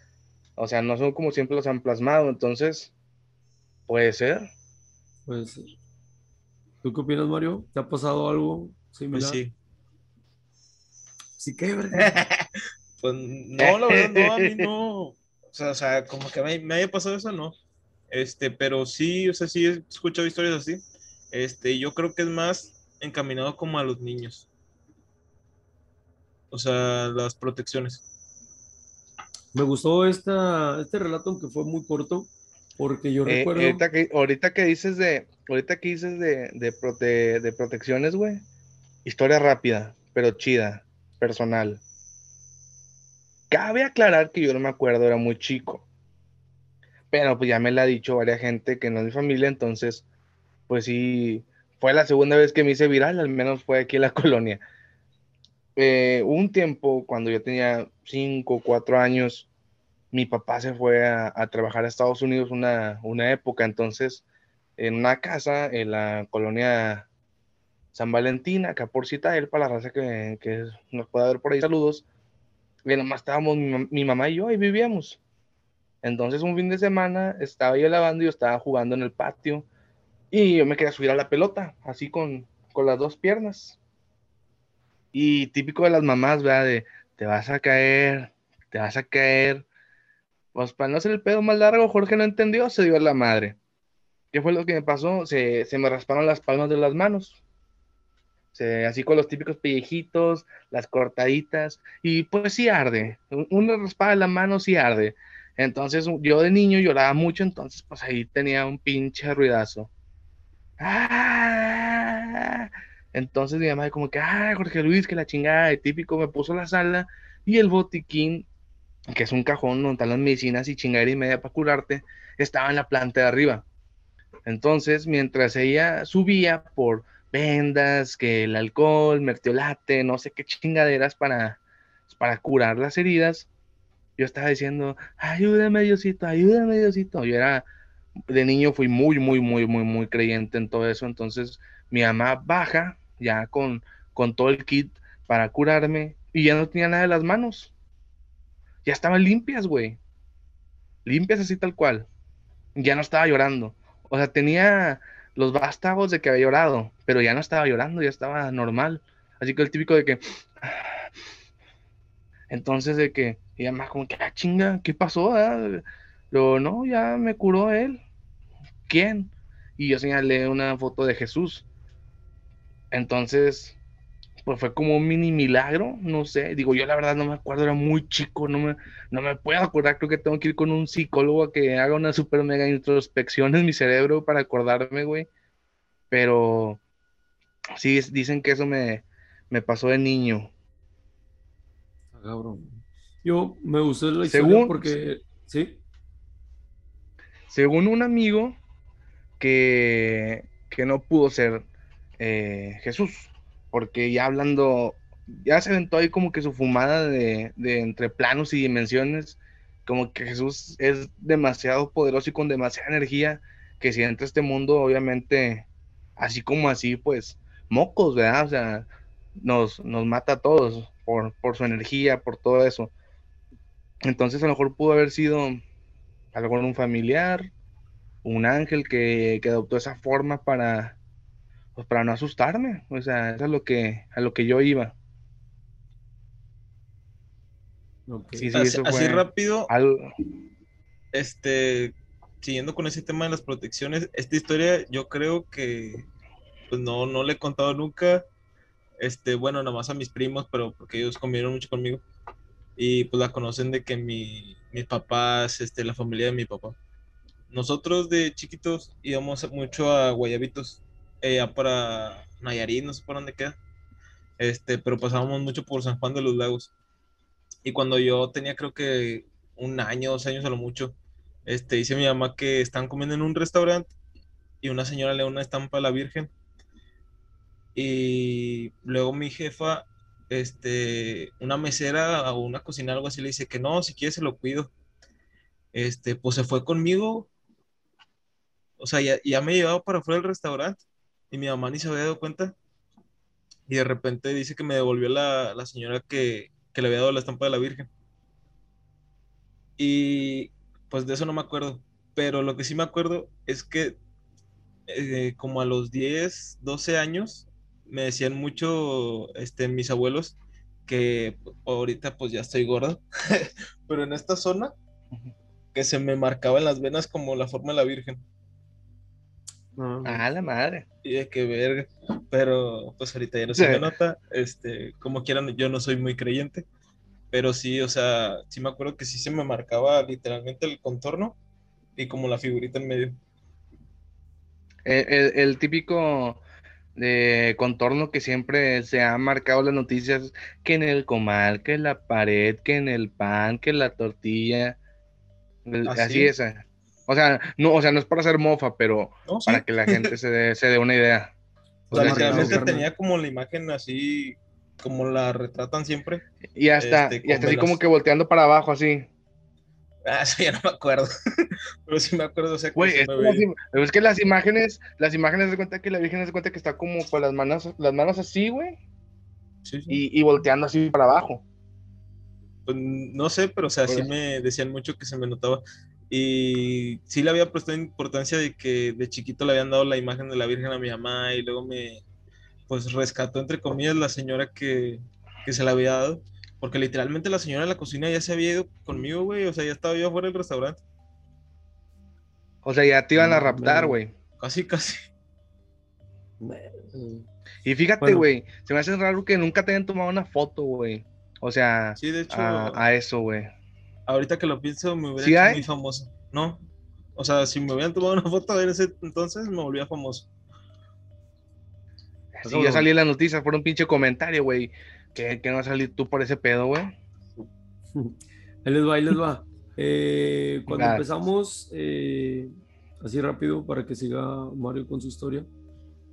O sea, no son como siempre los han plasmado. Entonces, puede ser. puede ser. ¿Tú qué opinas, Mario? ¿Te ha pasado algo similar? Pues sí. Sí que, güey. [LAUGHS] Pues no, la verdad, no, a mí no. O sea, o sea, como que me, me haya pasado eso, no. Este, pero sí, o sea, sí he escuchado historias así. Este, yo creo que es más encaminado como a los niños. O sea, las protecciones. Me gustó esta, este relato, aunque fue muy corto, porque yo Eh, recuerdo. ahorita, que, ahorita que dices de, ahorita que dices de, de, prote- de protecciones, güey. Historia rápida, pero chida, personal. Cabe aclarar que yo no me acuerdo, era muy chico. Pero pues ya me la ha dicho varias gente que no es mi familia, entonces, pues sí, fue la segunda vez que me hice viral, al menos fue aquí en la [LAUGHS] colonia. Eh, un tiempo, cuando yo tenía 5 o 4 años, mi papá se fue a, a trabajar a Estados Unidos una, una época, entonces en una casa en la colonia San Valentín, acá por cita él, para la raza que, nos pueda ver por ahí, saludos. Y nomás estábamos mi mamá y yo, ahí vivíamos. Entonces un fin de semana estaba yo lavando y yo estaba jugando en el patio y yo me quería subir a la pelota, así con, con las dos piernas. Y típico de las mamás, ¿verdad? De te vas a caer, te vas a caer. Pues para no hacer el pedo más largo, Jorge no entendió, se dio a la madre. ¿Qué fue lo que me pasó? Se, se me rasparon las palmas de las manos. Así con los típicos pellejitos, las cortaditas, y pues sí arde. Un- Una raspada de la mano sí arde. Entonces yo de niño lloraba mucho, entonces pues ahí tenía un pinche ruidazo. ¡Ah! Entonces mi mamá como que, ah, Jorge Luis, que la chingada, de típico, me puso la sala y el botiquín, que es un cajón donde están las medicinas y chingadera y media para curarte, estaba en la planta de arriba. Entonces, mientras ella subía por vendas, que el alcohol, mertiolate, no sé qué chingaderas para, para curar las heridas, yo estaba diciendo, ayúdame Diosito, ayúdame Diosito. Yo era, de niño fui muy, muy, muy, muy, muy creyente en todo eso. Entonces, mi mamá baja ya con, con todo el kit para curarme y ya no tenía nada de las manos. Ya estaban limpias, güey. Limpias así tal cual. Ya no estaba llorando. O sea, tenía los vástagos de que había llorado, pero ya no estaba llorando, ya estaba normal. Así que el típico de que... [SIGHS] Entonces de que, y además como que, ah, chinga, ¿qué pasó? Pero no, ya me curó él. ¿Quién? Y yo señalé una foto de Jesús. Entonces, pues fue como un mini milagro, no sé, digo, yo la verdad no me acuerdo, era muy chico, no me, no me puedo acordar, creo que tengo que ir con un psicólogo a que haga una super mega introspección en mi cerebro para acordarme, güey, pero sí, dicen que eso me, me pasó de niño. Ah, cabrón. Yo me gustó la historia porque, ¿sí? Según un amigo que, que no pudo ser eh, Jesús, porque ya hablando, ya se aventó ahí como que su fumada de, entre planos y dimensiones, como que Jesús es demasiado poderoso y con demasiada energía, que si entra este mundo, obviamente, así como así, pues, mocos, ¿verdad? O sea, nos, nos mata a todos por, por su energía, por todo eso. Entonces a lo mejor pudo haber sido a un familiar, un ángel que, que adoptó esa forma para, pues para no asustarme, o sea, eso es lo que, a lo que yo iba. así, rápido, este, siguiendo con ese tema de las protecciones, esta historia yo creo que pues no, no le he contado nunca, este, bueno, nada más a mis primos, pero porque ellos convivieron mucho conmigo. Y pues la conocen de que mi, mis papás, este, la familia de mi papá. Nosotros de chiquitos íbamos mucho a Guayabitos ya para Nayarit, no sé por dónde queda. Este, pero pasábamos mucho por San Juan de los Lagos. Y cuando yo tenía creo que un año, dos años a lo mucho, este, dice mi mamá que estaban comiendo en un restaurante y una señora le da una estampa a la Virgen. Y luego mi jefa, este, una mesera o una cocina, algo así, le dice que no, si quiere se lo cuido. Este, pues se fue conmigo. O sea, ya, ya me llevaba para afuera del restaurante y mi mamá ni se había dado cuenta. Y de repente dice que me devolvió la, la señora que, que, le había dado la estampa de la Virgen. Y pues de eso no me acuerdo. Pero lo que sí me acuerdo es que eh, como a los 10, 12 años, me decían mucho este, mis abuelos que ahorita pues ya estoy gordo, [LAUGHS] pero en esta zona que se me marcaba en las venas como la forma de la Virgen. Ah, la madre. Y de que verga. Pero pues ahorita ya no se me [LAUGHS] nota. Este, como quieran, yo no soy muy creyente. Pero sí, o sea, sí me acuerdo que sí se me marcaba literalmente el contorno y como la figurita en medio. El, típico de contorno que siempre se ha marcado las noticias, que en el comal, que en la pared, que en el pan, que en la tortilla. Así, así es. O sea, no, o sea, no es para hacer mofa, pero para que la gente se dé, se dé una idea. O, sea, realmente tenía como la imagen así, como la retratan siempre. Y hasta, este, y hasta así como que volteando para abajo, así. Ah, eso ya no me acuerdo. [LAUGHS] pero sí me acuerdo. O sea, que es, que las imágenes, las imágenes de cuenta que la Virgen se cuenta que está como con las manos, las manos así, güey. Sí, sí. Y, y, volteando así para abajo. Pues no sé, pero o sea, sí me decían mucho que se me notaba. Y sí le había prestado importancia de que de chiquito le habían dado la imagen de la Virgen a mi mamá y luego me, pues rescató entre comillas la señora que, que se la había dado. Porque literalmente la señora de la cocina ya se había ido conmigo, güey. O sea, ya estaba yo afuera del restaurante. O sea, ya te iban a raptar, güey. Casi, casi. Y fíjate, güey, se me hace raro que nunca te hayan tomado una foto, güey. O sea, sí, de hecho, a eso, güey ahorita que lo pienso, me hubiera hecho muy famoso. No, o sea, si me hubieran tomado una foto en ese entonces, me volvía famoso. Sí, ya salí en las noticias por un pinche comentario, güey. Que, que no vas a salir tú por ese pedo, güey. Ahí les va, ahí les va. Eh, cuando empezamos, eh, así rápido para que siga Mario con su historia.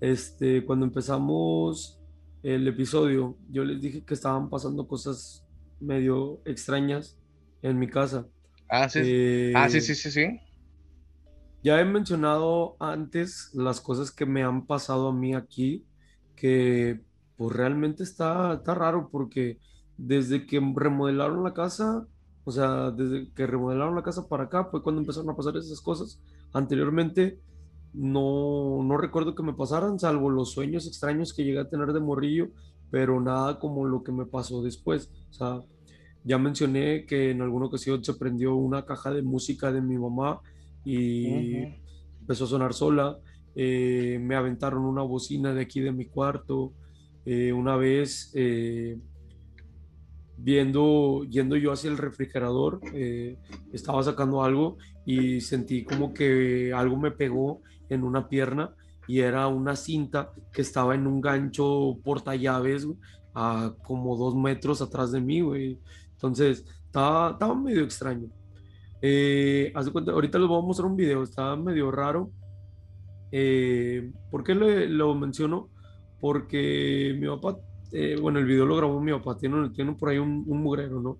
Este, cuando empezamos el episodio, yo les dije que estaban pasando cosas medio extrañas en mi casa. Ah, sí. Eh, ah, sí, sí, sí, sí. Ya he mencionado antes las cosas que me han pasado a mí aquí, que pues realmente está, está raro porque desde que remodelaron la casa, o sea, desde que remodelaron la casa para acá fue cuando empezaron a pasar esas cosas. Anteriormente no, no recuerdo que me pasaran, salvo los sueños extraños que llegué a tener de morrillo, pero nada como lo que me pasó después. O sea, ya mencioné que en alguna ocasión se prendió una caja de música de mi mamá y empezó a sonar sola. Eh, me aventaron una bocina de aquí de mi cuarto. Eh, una vez eh, viendo, yendo yo hacia el refrigerador, estaba sacando algo y sentí como que algo me pegó en una pierna y era una cinta que estaba en un gancho porta llaves a como dos metros atrás de mí, güey. Entonces, estaba, estaba medio extraño. Eh, cuenta, ahorita les voy a mostrar un video, está medio raro. Eh, ¿Por qué lo menciono? Porque mi papá, eh, bueno, el video lo grabó mi papá, tiene, tiene por ahí un, un, mugrero, ¿no?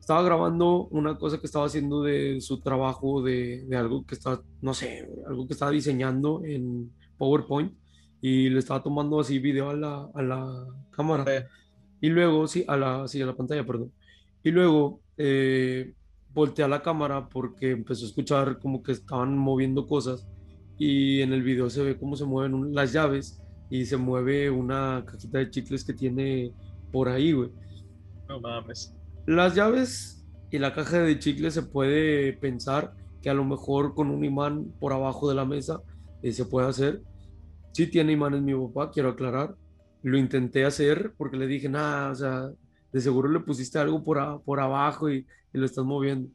Estaba grabando una cosa que estaba haciendo de su trabajo, de, de algo que está, no sé, algo que estaba diseñando en PowerPoint y le estaba tomando así video a la, a la cámara. Y luego, sí, a la, sí, a la pantalla, perdón. Y luego eh, volteé a la cámara porque empezó a escuchar como que estaban moviendo cosas y en el video se ve cómo se mueven las llaves y se mueve una cajita de chicles que tiene por ahí, güey. No mames. Las llaves y la caja de chicles se puede pensar que a lo mejor con un imán por abajo de la mesa eh, se puede hacer. Sí tiene imanes mi papá, quiero aclarar. Lo intenté hacer porque le dije, nada, o sea, de seguro le pusiste algo por, por abajo y, y, lo estás moviendo.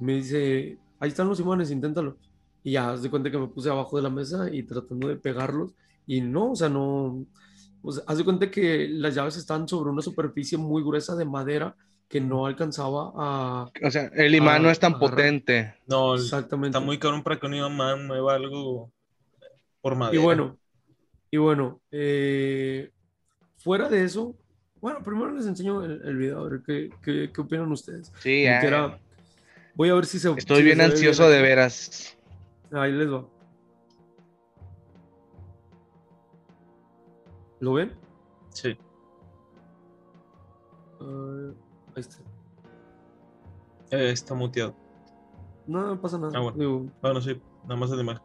Me dice, ahí están los imanes, inténtalo. Y ya, haz de cuenta que me puse abajo de la mesa y tratando de pegarlos. Y no, o sea, no. O sea, haz de cuenta que las llaves están sobre una superficie muy gruesa de madera que no alcanzaba a. O sea, el imán no es tan potente. No, exactamente. Está muy caro para que un imán mueva algo por madera. Y bueno, y bueno, eh, fuera de eso, bueno, primero les enseño el, video, a ver qué, qué, qué, opinan ustedes. Sí, eh. voy a ver si se. Estoy bien ansioso de veras. Ahí les va. ¿Lo ven? Sí. Uh, ahí está. Eh, está muteado. No, no pasa nada. Ah, bueno. Digo, bueno, sí, nada más de.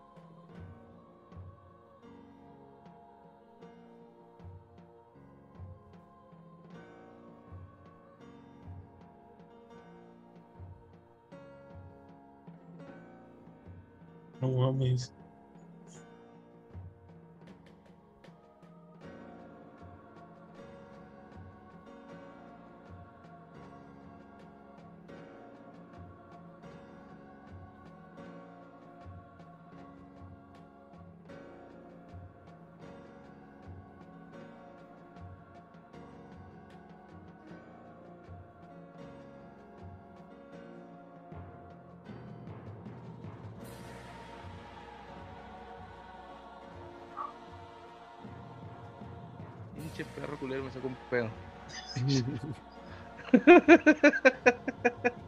Me sacó un pedo. [LAUGHS]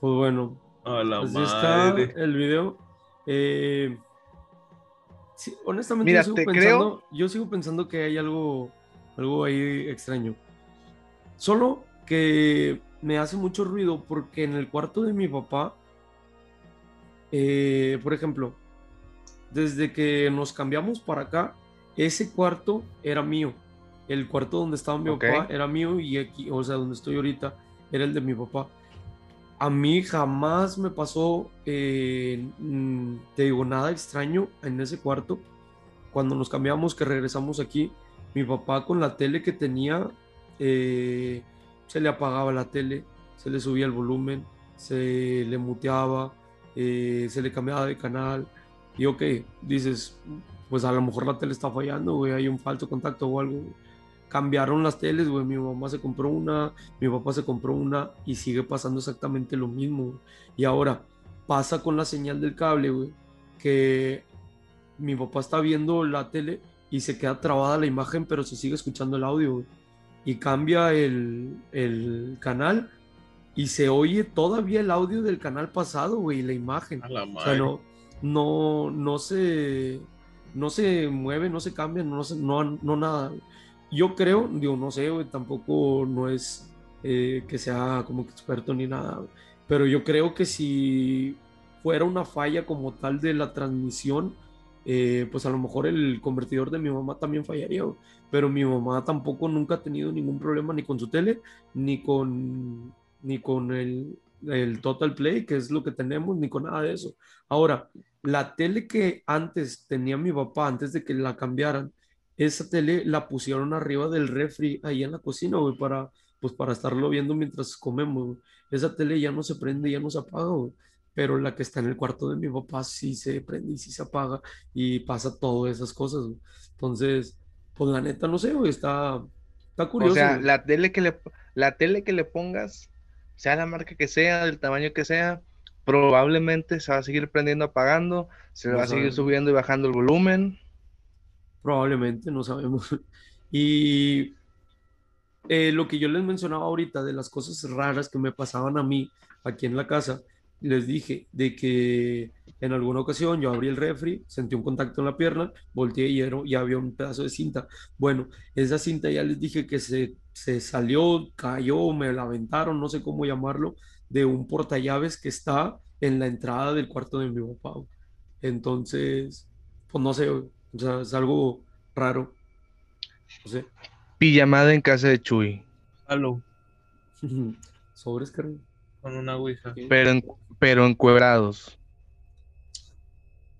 Pues bueno, a la así madre. está el video. Eh, sí, honestamente, Mira, yo, sigo te pensando, yo sigo pensando que hay algo, algo ahí extraño. Solo que me hace mucho ruido porque en el cuarto de mi papá, eh, por ejemplo, desde que nos cambiamos para acá, ese cuarto era mío. El cuarto donde estaba mi papá era mío y aquí, o sea, donde estoy ahorita, era el de mi papá. A mí jamás me pasó, eh, mm, te digo, nada extraño en ese cuarto. Cuando nos cambiamos, que regresamos aquí, mi papá con la tele que tenía, eh, se le apagaba la tele, se le subía el volumen, se le muteaba, eh, se le cambiaba de canal. Y ok, dices, pues a lo mejor la tele está fallando, güey, hay un falso contacto o algo. Cambiaron las teles, güey, mi mamá se compró una, mi papá se compró una y sigue pasando exactamente lo mismo. Y ahora pasa con la señal del cable, güey, que mi papá está viendo la tele y se queda trabada la imagen, pero se sigue escuchando el audio, güey. Y cambia el, el canal y se oye todavía el audio del canal pasado, güey, la imagen. A la O sea, no, no, no se, no se mueve, no se cambia, no, se- no, no nada. Yo creo, digo, no sé, güey, tampoco no es eh, que sea como experto ni nada, güey, pero yo creo que si fuera una falla como tal de la transmisión, eh, pues a lo mejor el convertidor de mi mamá también fallaría, güey. Pero mi mamá tampoco nunca ha tenido ningún problema ni con su tele, ni con, ni con el, el Total Play, que es lo que tenemos, ni con nada de eso. Ahora, la tele que antes tenía mi papá, antes de que la cambiaran, esa tele la pusieron arriba del refri ahí en la cocina, güey, para, pues para estarlo viendo mientras comemos. Esa tele ya no se prende, ya no se apaga, güey. Pero la que está en el cuarto de mi papá sí se prende y sí se apaga y pasa todas esas cosas, güey. Entonces, pues la neta, no sé, güey, está, está curioso. O sea, güey. la tele que le, la tele que le pongas, sea la marca que sea, del tamaño que sea, probablemente se va a seguir prendiendo, apagando, se No va a seguir subiendo y bajando el volumen. Probablemente, no sabemos. [LAUGHS] Y eh, lo que yo les mencionaba ahorita de las cosas raras que me pasaban a mí aquí en la casa, les dije de que en alguna ocasión yo abrí el refri, sentí un contacto en la pierna, volteé y era- ya había un pedazo de cinta. Bueno, esa cinta ya les dije que se, se salió, cayó, me la aventaron, no sé cómo llamarlo, de un portallaves que está en la entrada del cuarto de mi papá. Entonces, pues no sé, o sea, es algo raro. No sé. Pijamada en casa de Chuy, Halo, [LAUGHS] Sobres. Con una ouija. pero, en, pero encuerados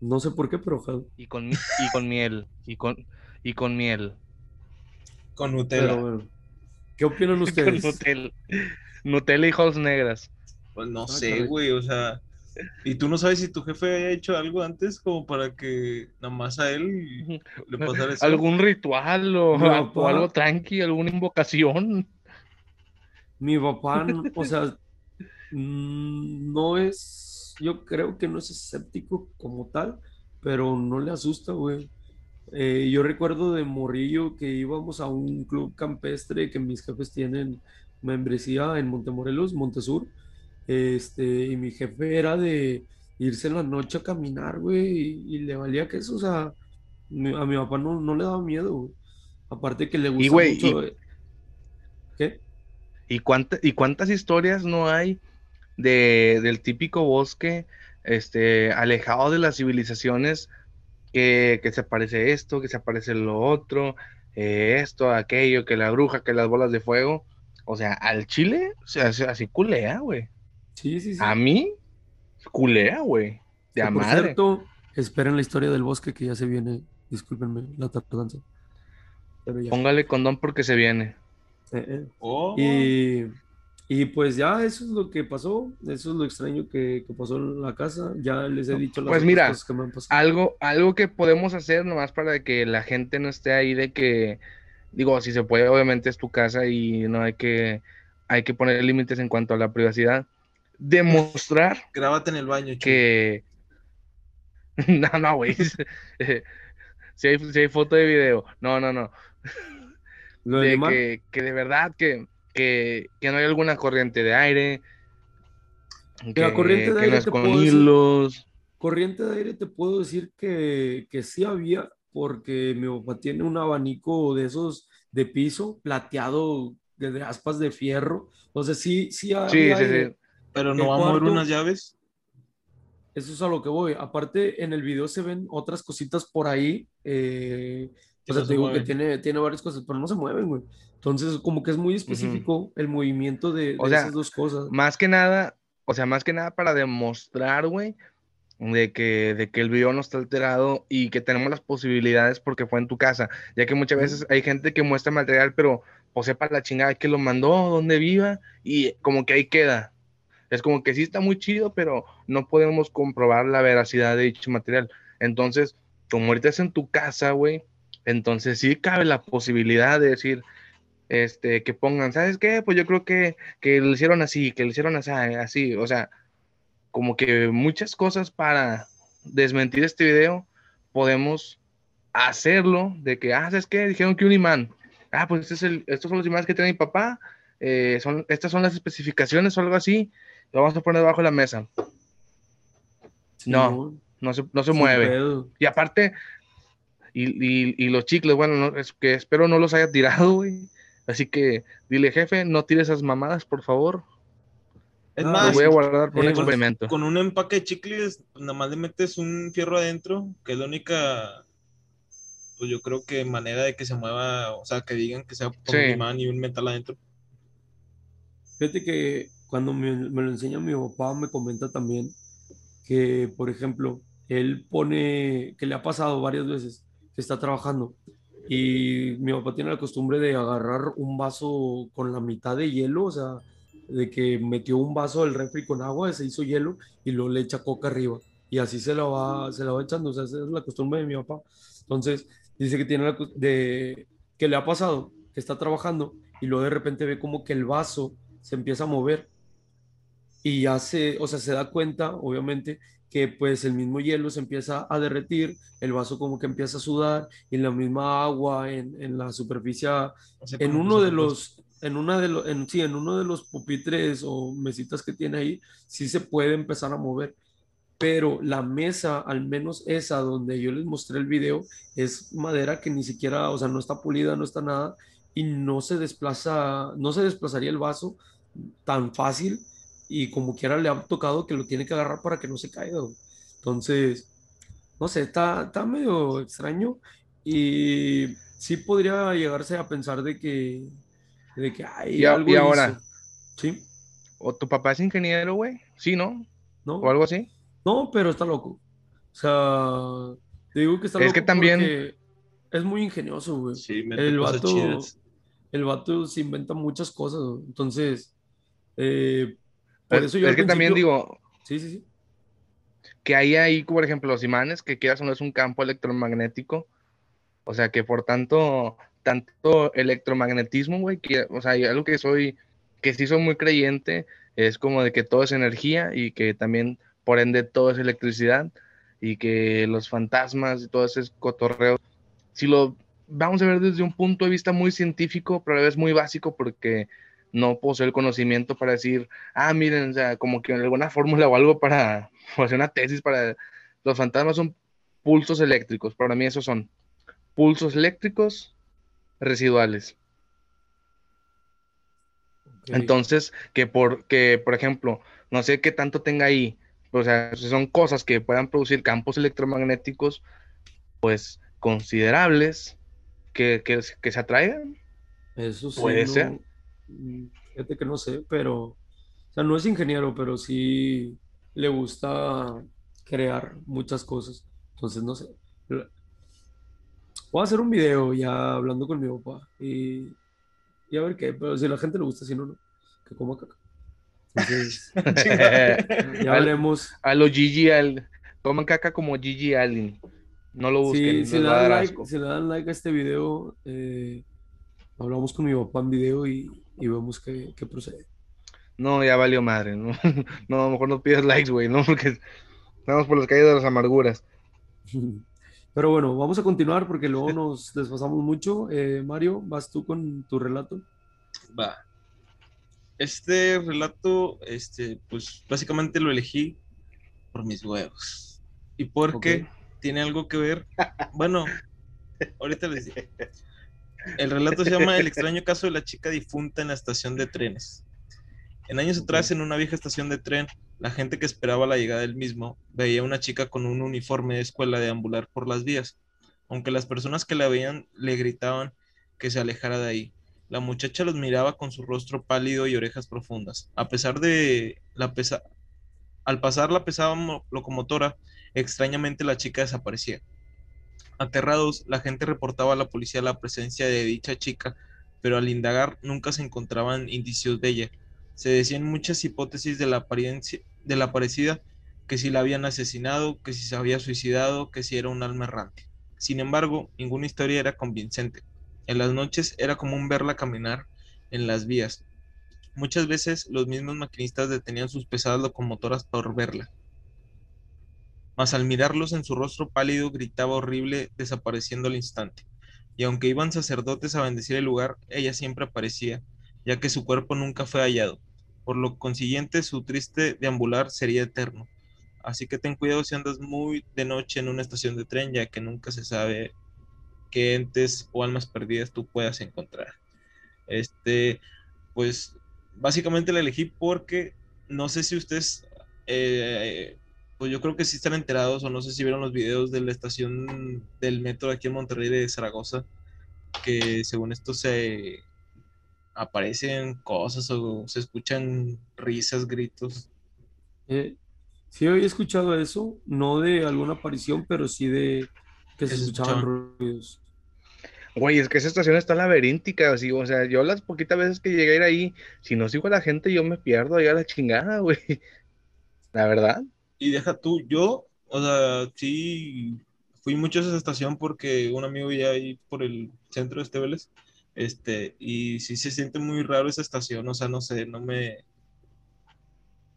No sé por qué, pero ojalá. y con, y con miel, y con, y con miel. Con Nutella. Pero bueno. ¿Qué opinan [LAUGHS] Con ustedes? Nutella. Nutella y hojas negras. Pues no Ah, sé, güey, o sea. ¿Y tú no sabes si tu jefe haya hecho algo antes como para que nada más a él le pasara eso? ¿Algún ritual o, o algo tranqui, alguna invocación? Mi papá, o sea, no es, yo creo que no es escéptico como tal, pero no le asusta, güey. Eh, yo recuerdo de morrillo que íbamos a un club campestre que mis jefes tienen membresía en Montemorelos, Montesur, este, y mi jefe era de irse en la noche a caminar, güey, y, y le valía que eso, o sea, mi- a mi papá no, no le daba miedo, güey. Aparte que le gusta güey, mucho, eh, ¿qué? ¿Y, cuánta- ¿Y cuántas historias no hay de, del típico bosque este, alejado de las civilizaciones que, que se aparece esto, que se aparece lo otro, eh, esto, aquello, que la bruja, que las bolas de fuego? O sea, al chile, o sea, así- culea, güey. Sí, sí, sí. A mí, culea, güey. De a por madre. cierto, esperen la historia del bosque que ya se viene. Discúlpenme la tardanza. Pero ya. Póngale condón porque se viene. Eh, eh. Oh, Y, y pues ya eso es lo que pasó. Eso es lo extraño que, que pasó en la casa. Ya les he dicho las Pues mira, cosas que me han pasado. Algo, algo que podemos hacer nomás para que la gente no esté ahí de que, digo, si se puede, obviamente es tu casa y no hay que, hay que poner límites en cuanto a la privacidad. Demostrar [LAUGHS] grábate en el baño, Chuy. que... [LAUGHS] No, no, güey. [LAUGHS] Si hay, si hay foto de video. No, no, no. De que, que de verdad que, que, que no hay alguna corriente de aire. Que, La corriente de que aire no es te con puedo decir- hilos. corriente de aire te puedo decir que, que sí había, porque mi papá tiene un abanico de esos de piso, plateado, de, de aspas de fierro. Entonces sí, sí Sí, había sí, aire. sí. Pero no el va a mover cuarto- unas llaves. Eso es a lo que voy. Aparte, en el video se ven otras cositas por ahí. eh, Que o sea, te digo que mueven. tiene, tiene varias cosas, pero no se mueven, güey. Entonces, como que es muy específico el movimiento de, de sea, esas dos cosas. Más que nada, o sea, más que nada para demostrar, güey, de que, de que el video no está alterado y que tenemos las posibilidades porque fue en tu casa, ya que muchas veces hay gente que muestra material, pero o sepa la chingada que lo mandó, dónde viva, y como que ahí queda. Es como que sí está muy chido, pero no podemos comprobar la veracidad de dicho material. Entonces, como ahorita es en tu casa, güey, entonces sí cabe la posibilidad de decir, este, que pongan, ¿sabes qué? Pues yo creo que, que lo hicieron así, que lo hicieron así, así, o sea, como que muchas cosas para desmentir este video, podemos hacerlo de que, ah, ¿sabes qué? Dijeron que un imán, ah, pues este es el, estos son los imanes que tiene mi papá, eh, son, estas son las especificaciones o algo así, lo vamos a poner debajo de la mesa. no, no se, no se mueve. Y aparte, y, y, los chicles, bueno, es que espero no los haya tirado, güey. Así que dile, jefe, no tire esas mamadas, por favor. Es más, voy a guardar por un Con un empaque de chicles, nada más le metes un fierro adentro, que es la única, pues yo creo que manera de que se mueva, o sea, que digan que sea por un imán y un metal adentro. Fíjate que cuando me, me, lo enseña mi papá, me comenta también que, por ejemplo, él pone, que le ha pasado varias veces, que está trabajando y mi papá tiene la costumbre de agarrar un vaso con la mitad de hielo, o sea, de que metió un vaso del refri con agua, se hizo hielo y luego le echa coca arriba. Y así se la va, se la va echando, o sea, esa es la costumbre de mi papá. Entonces, dice que tiene la, de, que le ha pasado, que está trabajando y luego de repente ve como que el vaso se empieza a mover y hace, o sea, se da cuenta, obviamente, que pues el mismo hielo se empieza a derretir, el vaso como que empieza a sudar y la misma agua en, en la superficie, en uno de los, en una de los, en, sí, en uno de los pupitres o mesitas que tiene ahí, sí se puede empezar a mover. Pero la mesa, al menos esa donde yo les mostré el video, es madera que ni siquiera, o sea, no está pulida, no está nada, y no se desplaza, no se desplazaría el vaso tan fácil y como quiera le ha tocado que lo tiene que agarrar para que no se caiga. Entonces, no sé, está, está medio extraño y sí podría llegarse a pensar de que, de que hay algo. Y ahora, ¿sí? ¿O tu papá es ingeniero, güey? Sí, ¿no? ¿no? ¿O algo así? No, pero está loco. O sea, te digo que está loco. Es que también. Es muy ingenioso, güey. Sí, el vato, el vato se inventa muchas cosas, entonces, eh, es que también digo. Sí, sí, sí. Que hay ahí, por ejemplo, los imanes, que quieras o no es un campo electromagnético. O sea, que por tanto, tanto electromagnetismo, güey, que, o sea, algo que soy, que sí soy muy creyente, es como de que todo es energía y que también, por ende, todo es electricidad y que los fantasmas y todo ese cotorreo, si lo vamos a ver desde un punto de vista muy científico, pero a la vez muy básico, porque no posee el conocimiento para decir, ah, miren, o sea, como que alguna [LAUGHS] fórmula o algo para hacer una tesis para... Los fantasmas son pulsos eléctricos, para mí esos son pulsos eléctricos residuales. Entonces, que por, que, por ejemplo, no sé qué tanto tenga ahí, o sea, son cosas que puedan producir campos electromagnéticos, pues, considerables, que, que, se atraigan. Eso sí, Puede ser. Mm, fíjate que no sé, pero, o sea, no es ingeniero, pero sí le gusta crear muchas cosas. Entonces, no sé. Voy a hacer un video ya hablando con mi papá y, a ver qué, pero si a la gente le gusta, si no, no, que coma caca. Entonces, [LAUGHS] ya veremos. A lo Gigi, al, coman caca como Gigi Allen. No lo busquen. si, le dan like, si, le dan like, a este video, eh, hablamos con mi papá en video y, y vemos qué, procede. No, ya valió madre, ¿no? [LAUGHS] no, a lo mejor no pides likes, güey, ¿no? [LAUGHS] Porque estamos por las calles de las amarguras. [LAUGHS] Pero bueno, vamos a continuar porque luego nos desfasamos mucho. Eh, Mario, ¿vas tú con tu relato? Va. Este relato, este, pues básicamente lo elegí por mis huevos. Y porque tiene algo que ver. Bueno, ahorita les digo. El relato se llama El extraño caso de la chica difunta en la estación de trenes. En años atrás, en una vieja estación de tren, la gente que esperaba la llegada del mismo veía a una chica con un uniforme de escuela deambular por las vías, aunque las personas que la veían le gritaban que se alejara de ahí. La muchacha los miraba con su rostro pálido y orejas profundas. A pesar de la pesa al pasar la pesada locomotora, extrañamente la chica desaparecía. Aterrados, la gente reportaba a la policía la presencia de dicha chica pero al indagar nunca se encontraban indicios de ella. Se decían muchas hipótesis de la, apariencia, de la parecida, que si la habían asesinado, que si se había suicidado, que si era un alma errante. Sin embargo, ninguna historia era convincente. En las noches era común verla caminar en las vías. Muchas veces los mismos maquinistas detenían sus pesadas locomotoras por verla. Mas al mirarlos en su rostro pálido gritaba horrible, desapareciendo al instante y aunque iban sacerdotes a bendecir el lugar, ella siempre aparecía, ya que su cuerpo nunca fue hallado. Por lo consiguiente, su triste deambular sería eterno. Así que ten cuidado si andas muy de noche en una estación de tren, ya que nunca se sabe qué entes o almas perdidas tú puedas encontrar. Este, pues básicamente la elegí porque no sé si ustedes, eh, pues yo creo que sí están enterados o no sé si vieron los videos de la estación del metro aquí en Monterrey de Zaragoza, que según esto se aparecen cosas o se escuchan risas, gritos. Eh, sí, había escuchado eso, no de alguna aparición, pero sí de que se escuchaban ruidos. Güey, es que esa estación está laberíntica, así, o sea, yo las poquitas veces que llegué a ir ahí, si no sigo a la gente, yo me pierdo ahí a la chingada, güey. La verdad. Y deja tú, yo, o sea, sí fui mucho a esa estación porque un amigo ya ahí por el centro de Estebeles, este, y sí se siente muy raro esa estación, o sea, no sé, no me...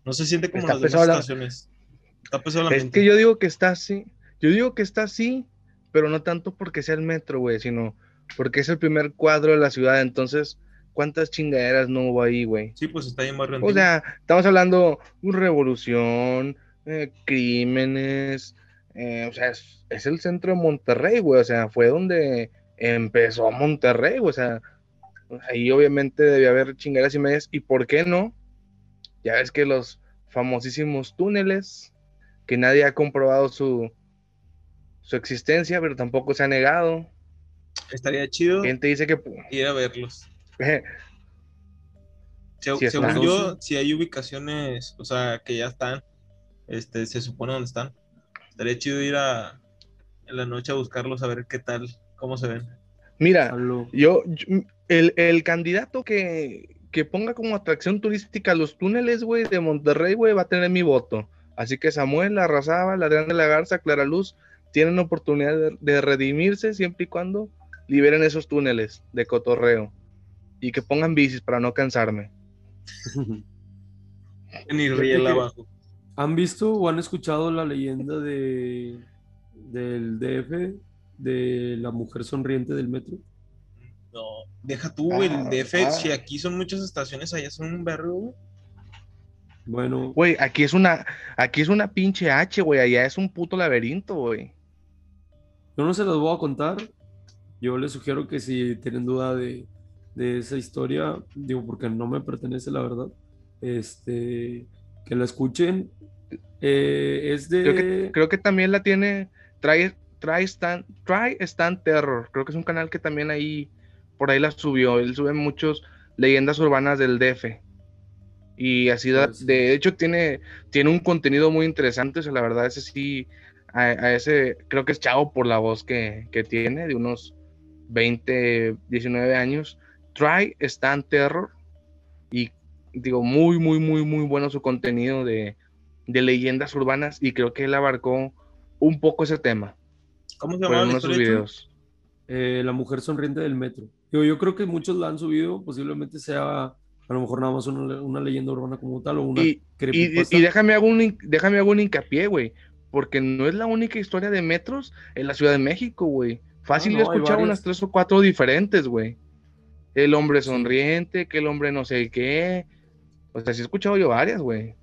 No se siente como Está las demás la- estaciones. Está pesado la Es mente. que yo digo que está así, yo digo que está así, pero no tanto porque sea el metro, güey, sino porque es el primer cuadro de la ciudad, entonces, ¿cuántas chingaderas no hubo ahí, güey? Sí, pues está ahí más O sea, estamos hablando de revolución, eh, crímenes, eh, o sea, es, es el centro de Monterrey, güey, o sea, fue donde empezó Monterrey, güey, o sea, ahí obviamente debía haber chingaderas y medias, y ¿por qué no? Ya ves que los famosísimos túneles, que nadie ha comprobado su, su existencia, pero tampoco se ha negado. estaría chido Gente dice que ir a verlos. [LAUGHS] Sí, según yo, si hay ubicaciones, o sea, que ya están, este, se supone dónde están. Estaría chido ir a en la noche a buscarlos a ver qué tal, cómo se ven. mira. Yo, yo- el, el candidato que, que ponga como atracción turística los túneles, güey, de Monterrey, güey, va a tener mi voto. Así que Samuel, Arrasaba, Adrián de la Garza, Clara Luz, tienen oportunidad de, de redimirse siempre y cuando liberen esos túneles de cotorreo. Y que pongan bicis para no cansarme. [LAUGHS] Ni riel abajo. ¿Han visto o han escuchado la leyenda de del DF de la mujer sonriente del metro? No, deja tú, güey, el Ah, DF, ah. si aquí son muchas estaciones, allá son un vergo, güey. Bueno, Güey, aquí es una, aquí es una pinche H, güey, allá es un puto laberinto, güey. yo no se las voy a contar. Yo les sugiero que si tienen duda de, de esa historia, digo porque no me pertenece la verdad, este, que la escuchen. Eh, es de... Creo que, creo que también la tiene Try, Try, Stand, Try Stand Terror. Creo que es un canal que también ahí, por ahí la subió. Él sube muchos leyendas urbanas del DF. Y así, da- Pues de hecho, tiene, tiene un contenido muy interesante. O sea, la verdad, ese sí, a, a ese, creo que es chavo por la voz que, que tiene, de unos 20, 19 años. Try Stand Terror. Digo, muy, muy, muy, muy bueno su contenido de, de leyendas urbanas y creo que él abarcó un poco ese tema ¿Cómo se llama sus videos. eh, la mujer sonriente del metro. Digo, yo creo que muchos la han subido, posiblemente sea a lo mejor nada más una, una leyenda urbana como tal o una Y, y, déjame hago un, déjame hago un hincapié, güey, porque no es la única historia de metros en la Ciudad de México, güey. Fácil, Ah, yo no, varias. unas tres o cuatro diferentes, güey. El hombre sonriente, que el hombre no sé qué. O sea, sí he escuchado yo varias, güey.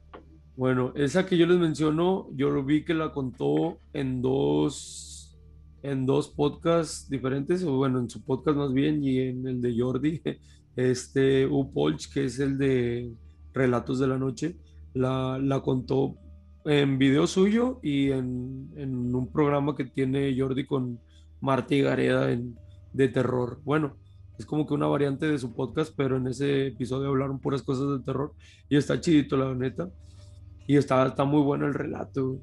Bueno, esa que yo les menciono, yo lo vi que la contó en dos, en dos podcasts diferentes, o bueno, en su podcast más bien, y en el de Jordi, [LAUGHS] este U. Polch, que es el de Relatos de la Noche, la, la contó en video suyo y en, en un programa que tiene Jordi con Marta y Gareda en, de terror. Bueno, es como que una variante de su podcast, pero en ese episodio hablaron puras cosas de terror y está chidito, la neta. Y está, está muy bueno el relato.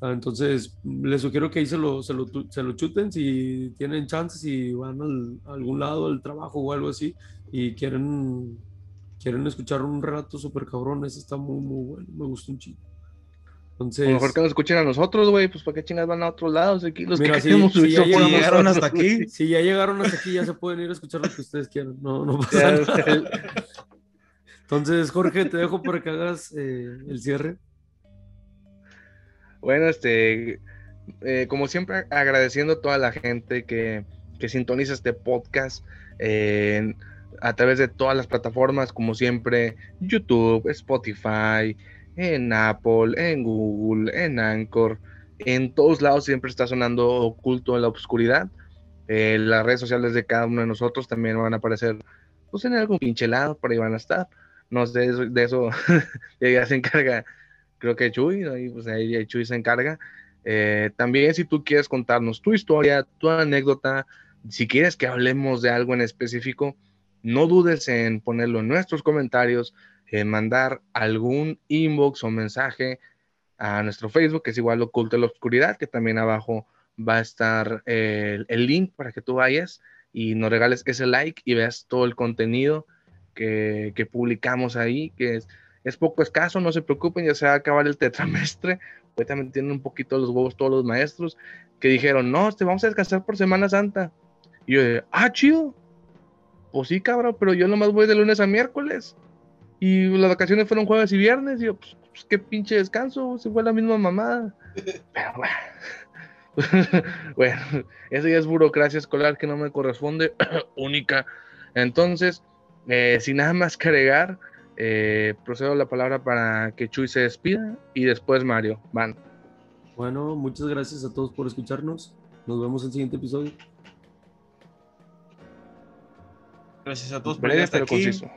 Ah, entonces, les sugiero que ahí se lo, se lo, se lo chuten si tienen chances, si van al, a algún lado del trabajo o algo así y quieren, quieren escuchar un relato súper cabrón, ese está muy, muy bueno, me gusta un chingo. Entonces, mejor que nos escuchen a nosotros, güey, pues para qué chingas van a otros lados aquí, los mira, que si, si ya llegaron hasta aquí, si ya llegaron hasta aquí, ya se pueden ir a escuchar lo que ustedes quieran, no, no [LAUGHS] pasa nada. Entonces, Jorge, te dejo para que hagas eh, el cierre. Bueno, este, eh, como siempre, agradeciendo a toda la gente que, que sintoniza este podcast eh, a través de todas las plataformas, como siempre, YouTube, Spotify, en Apple, en Google, en Anchor, en todos lados siempre está sonando oculto en la oscuridad. Eh, las redes sociales de cada uno de nosotros también van a aparecer, pues en algún pinche lado, por ahí van a estar. No sé, de eso [LAUGHS] ya se encarga, creo que Chuy, ahí, pues ahí Chuy se encarga. Eh, también si tú quieres contarnos tu historia, tu anécdota, si quieres que hablemos de algo en específico, no dudes en ponerlo en nuestros comentarios, en mandar algún inbox o mensaje a nuestro Facebook, que es igual Oculto la Oscuridad, que también abajo va a estar el, el, link para que tú vayas y nos regales ese like y veas todo el contenido que, que publicamos ahí, que es, es, poco escaso, no se preocupen, ya se va a acabar el tetramestre, pues también tienen un poquito los huevos todos los maestros, que dijeron, no, te vamos a descansar por Semana Santa. Y yo, ah, chido, pues sí, cabrón, pero yo nomás voy de lunes a miércoles. Y las vacaciones fueron jueves y viernes. Y yo, pues, pues qué pinche descanso, se fue la misma mamada. [LAUGHS] Pero bueno. [LAUGHS] bueno, eso ya es burocracia escolar que no me corresponde, [CLEARS THROAT] única. Entonces, eh, sin nada más que agregar, eh, procedo la palabra para que Chuy se despida y después Mario. Van. Bueno, muchas gracias a todos por escucharnos. Nos vemos en el siguiente episodio. Gracias a todos por estar aquí. Conciso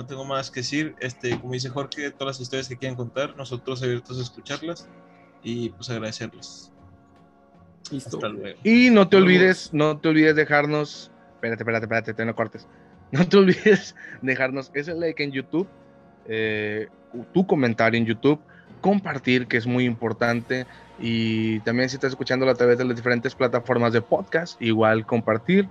no tengo más que decir. Este, como dice Jorge, todas las historias que quieran contar, nosotros abiertos a escucharlas y pues agradecerles. Hasta luego. Y no te olvides, no te olvides dejarnos. Espérate, espérate, espérate, te no cortes. [LAUGHS] No te olvides dejarnos ese like en YouTube, eh, tu comentario en YouTube, compartir, que es muy importante. Y también si estás escuchándolo a través de las diferentes plataformas de podcast, igual compartir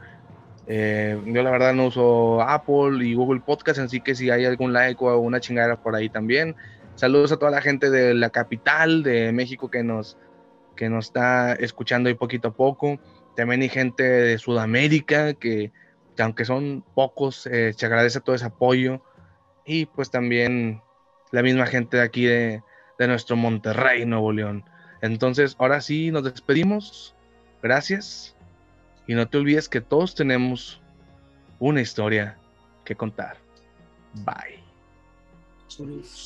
eh, yo la verdad no uso Apple y Google Podcast, así que si hay algún like o una chingadera por ahí también. Saludos a toda la gente de la capital de México que nos, que nos está escuchando ahí poquito a poco. También hay gente de Sudamérica que, aunque son pocos, eh, se agradece todo ese apoyo. Y pues también la misma gente de aquí de, de nuestro Monterrey, Nuevo León. Entonces, ahora sí, nos despedimos. Gracias. Y no te olvides que todos tenemos una historia que contar. Bye.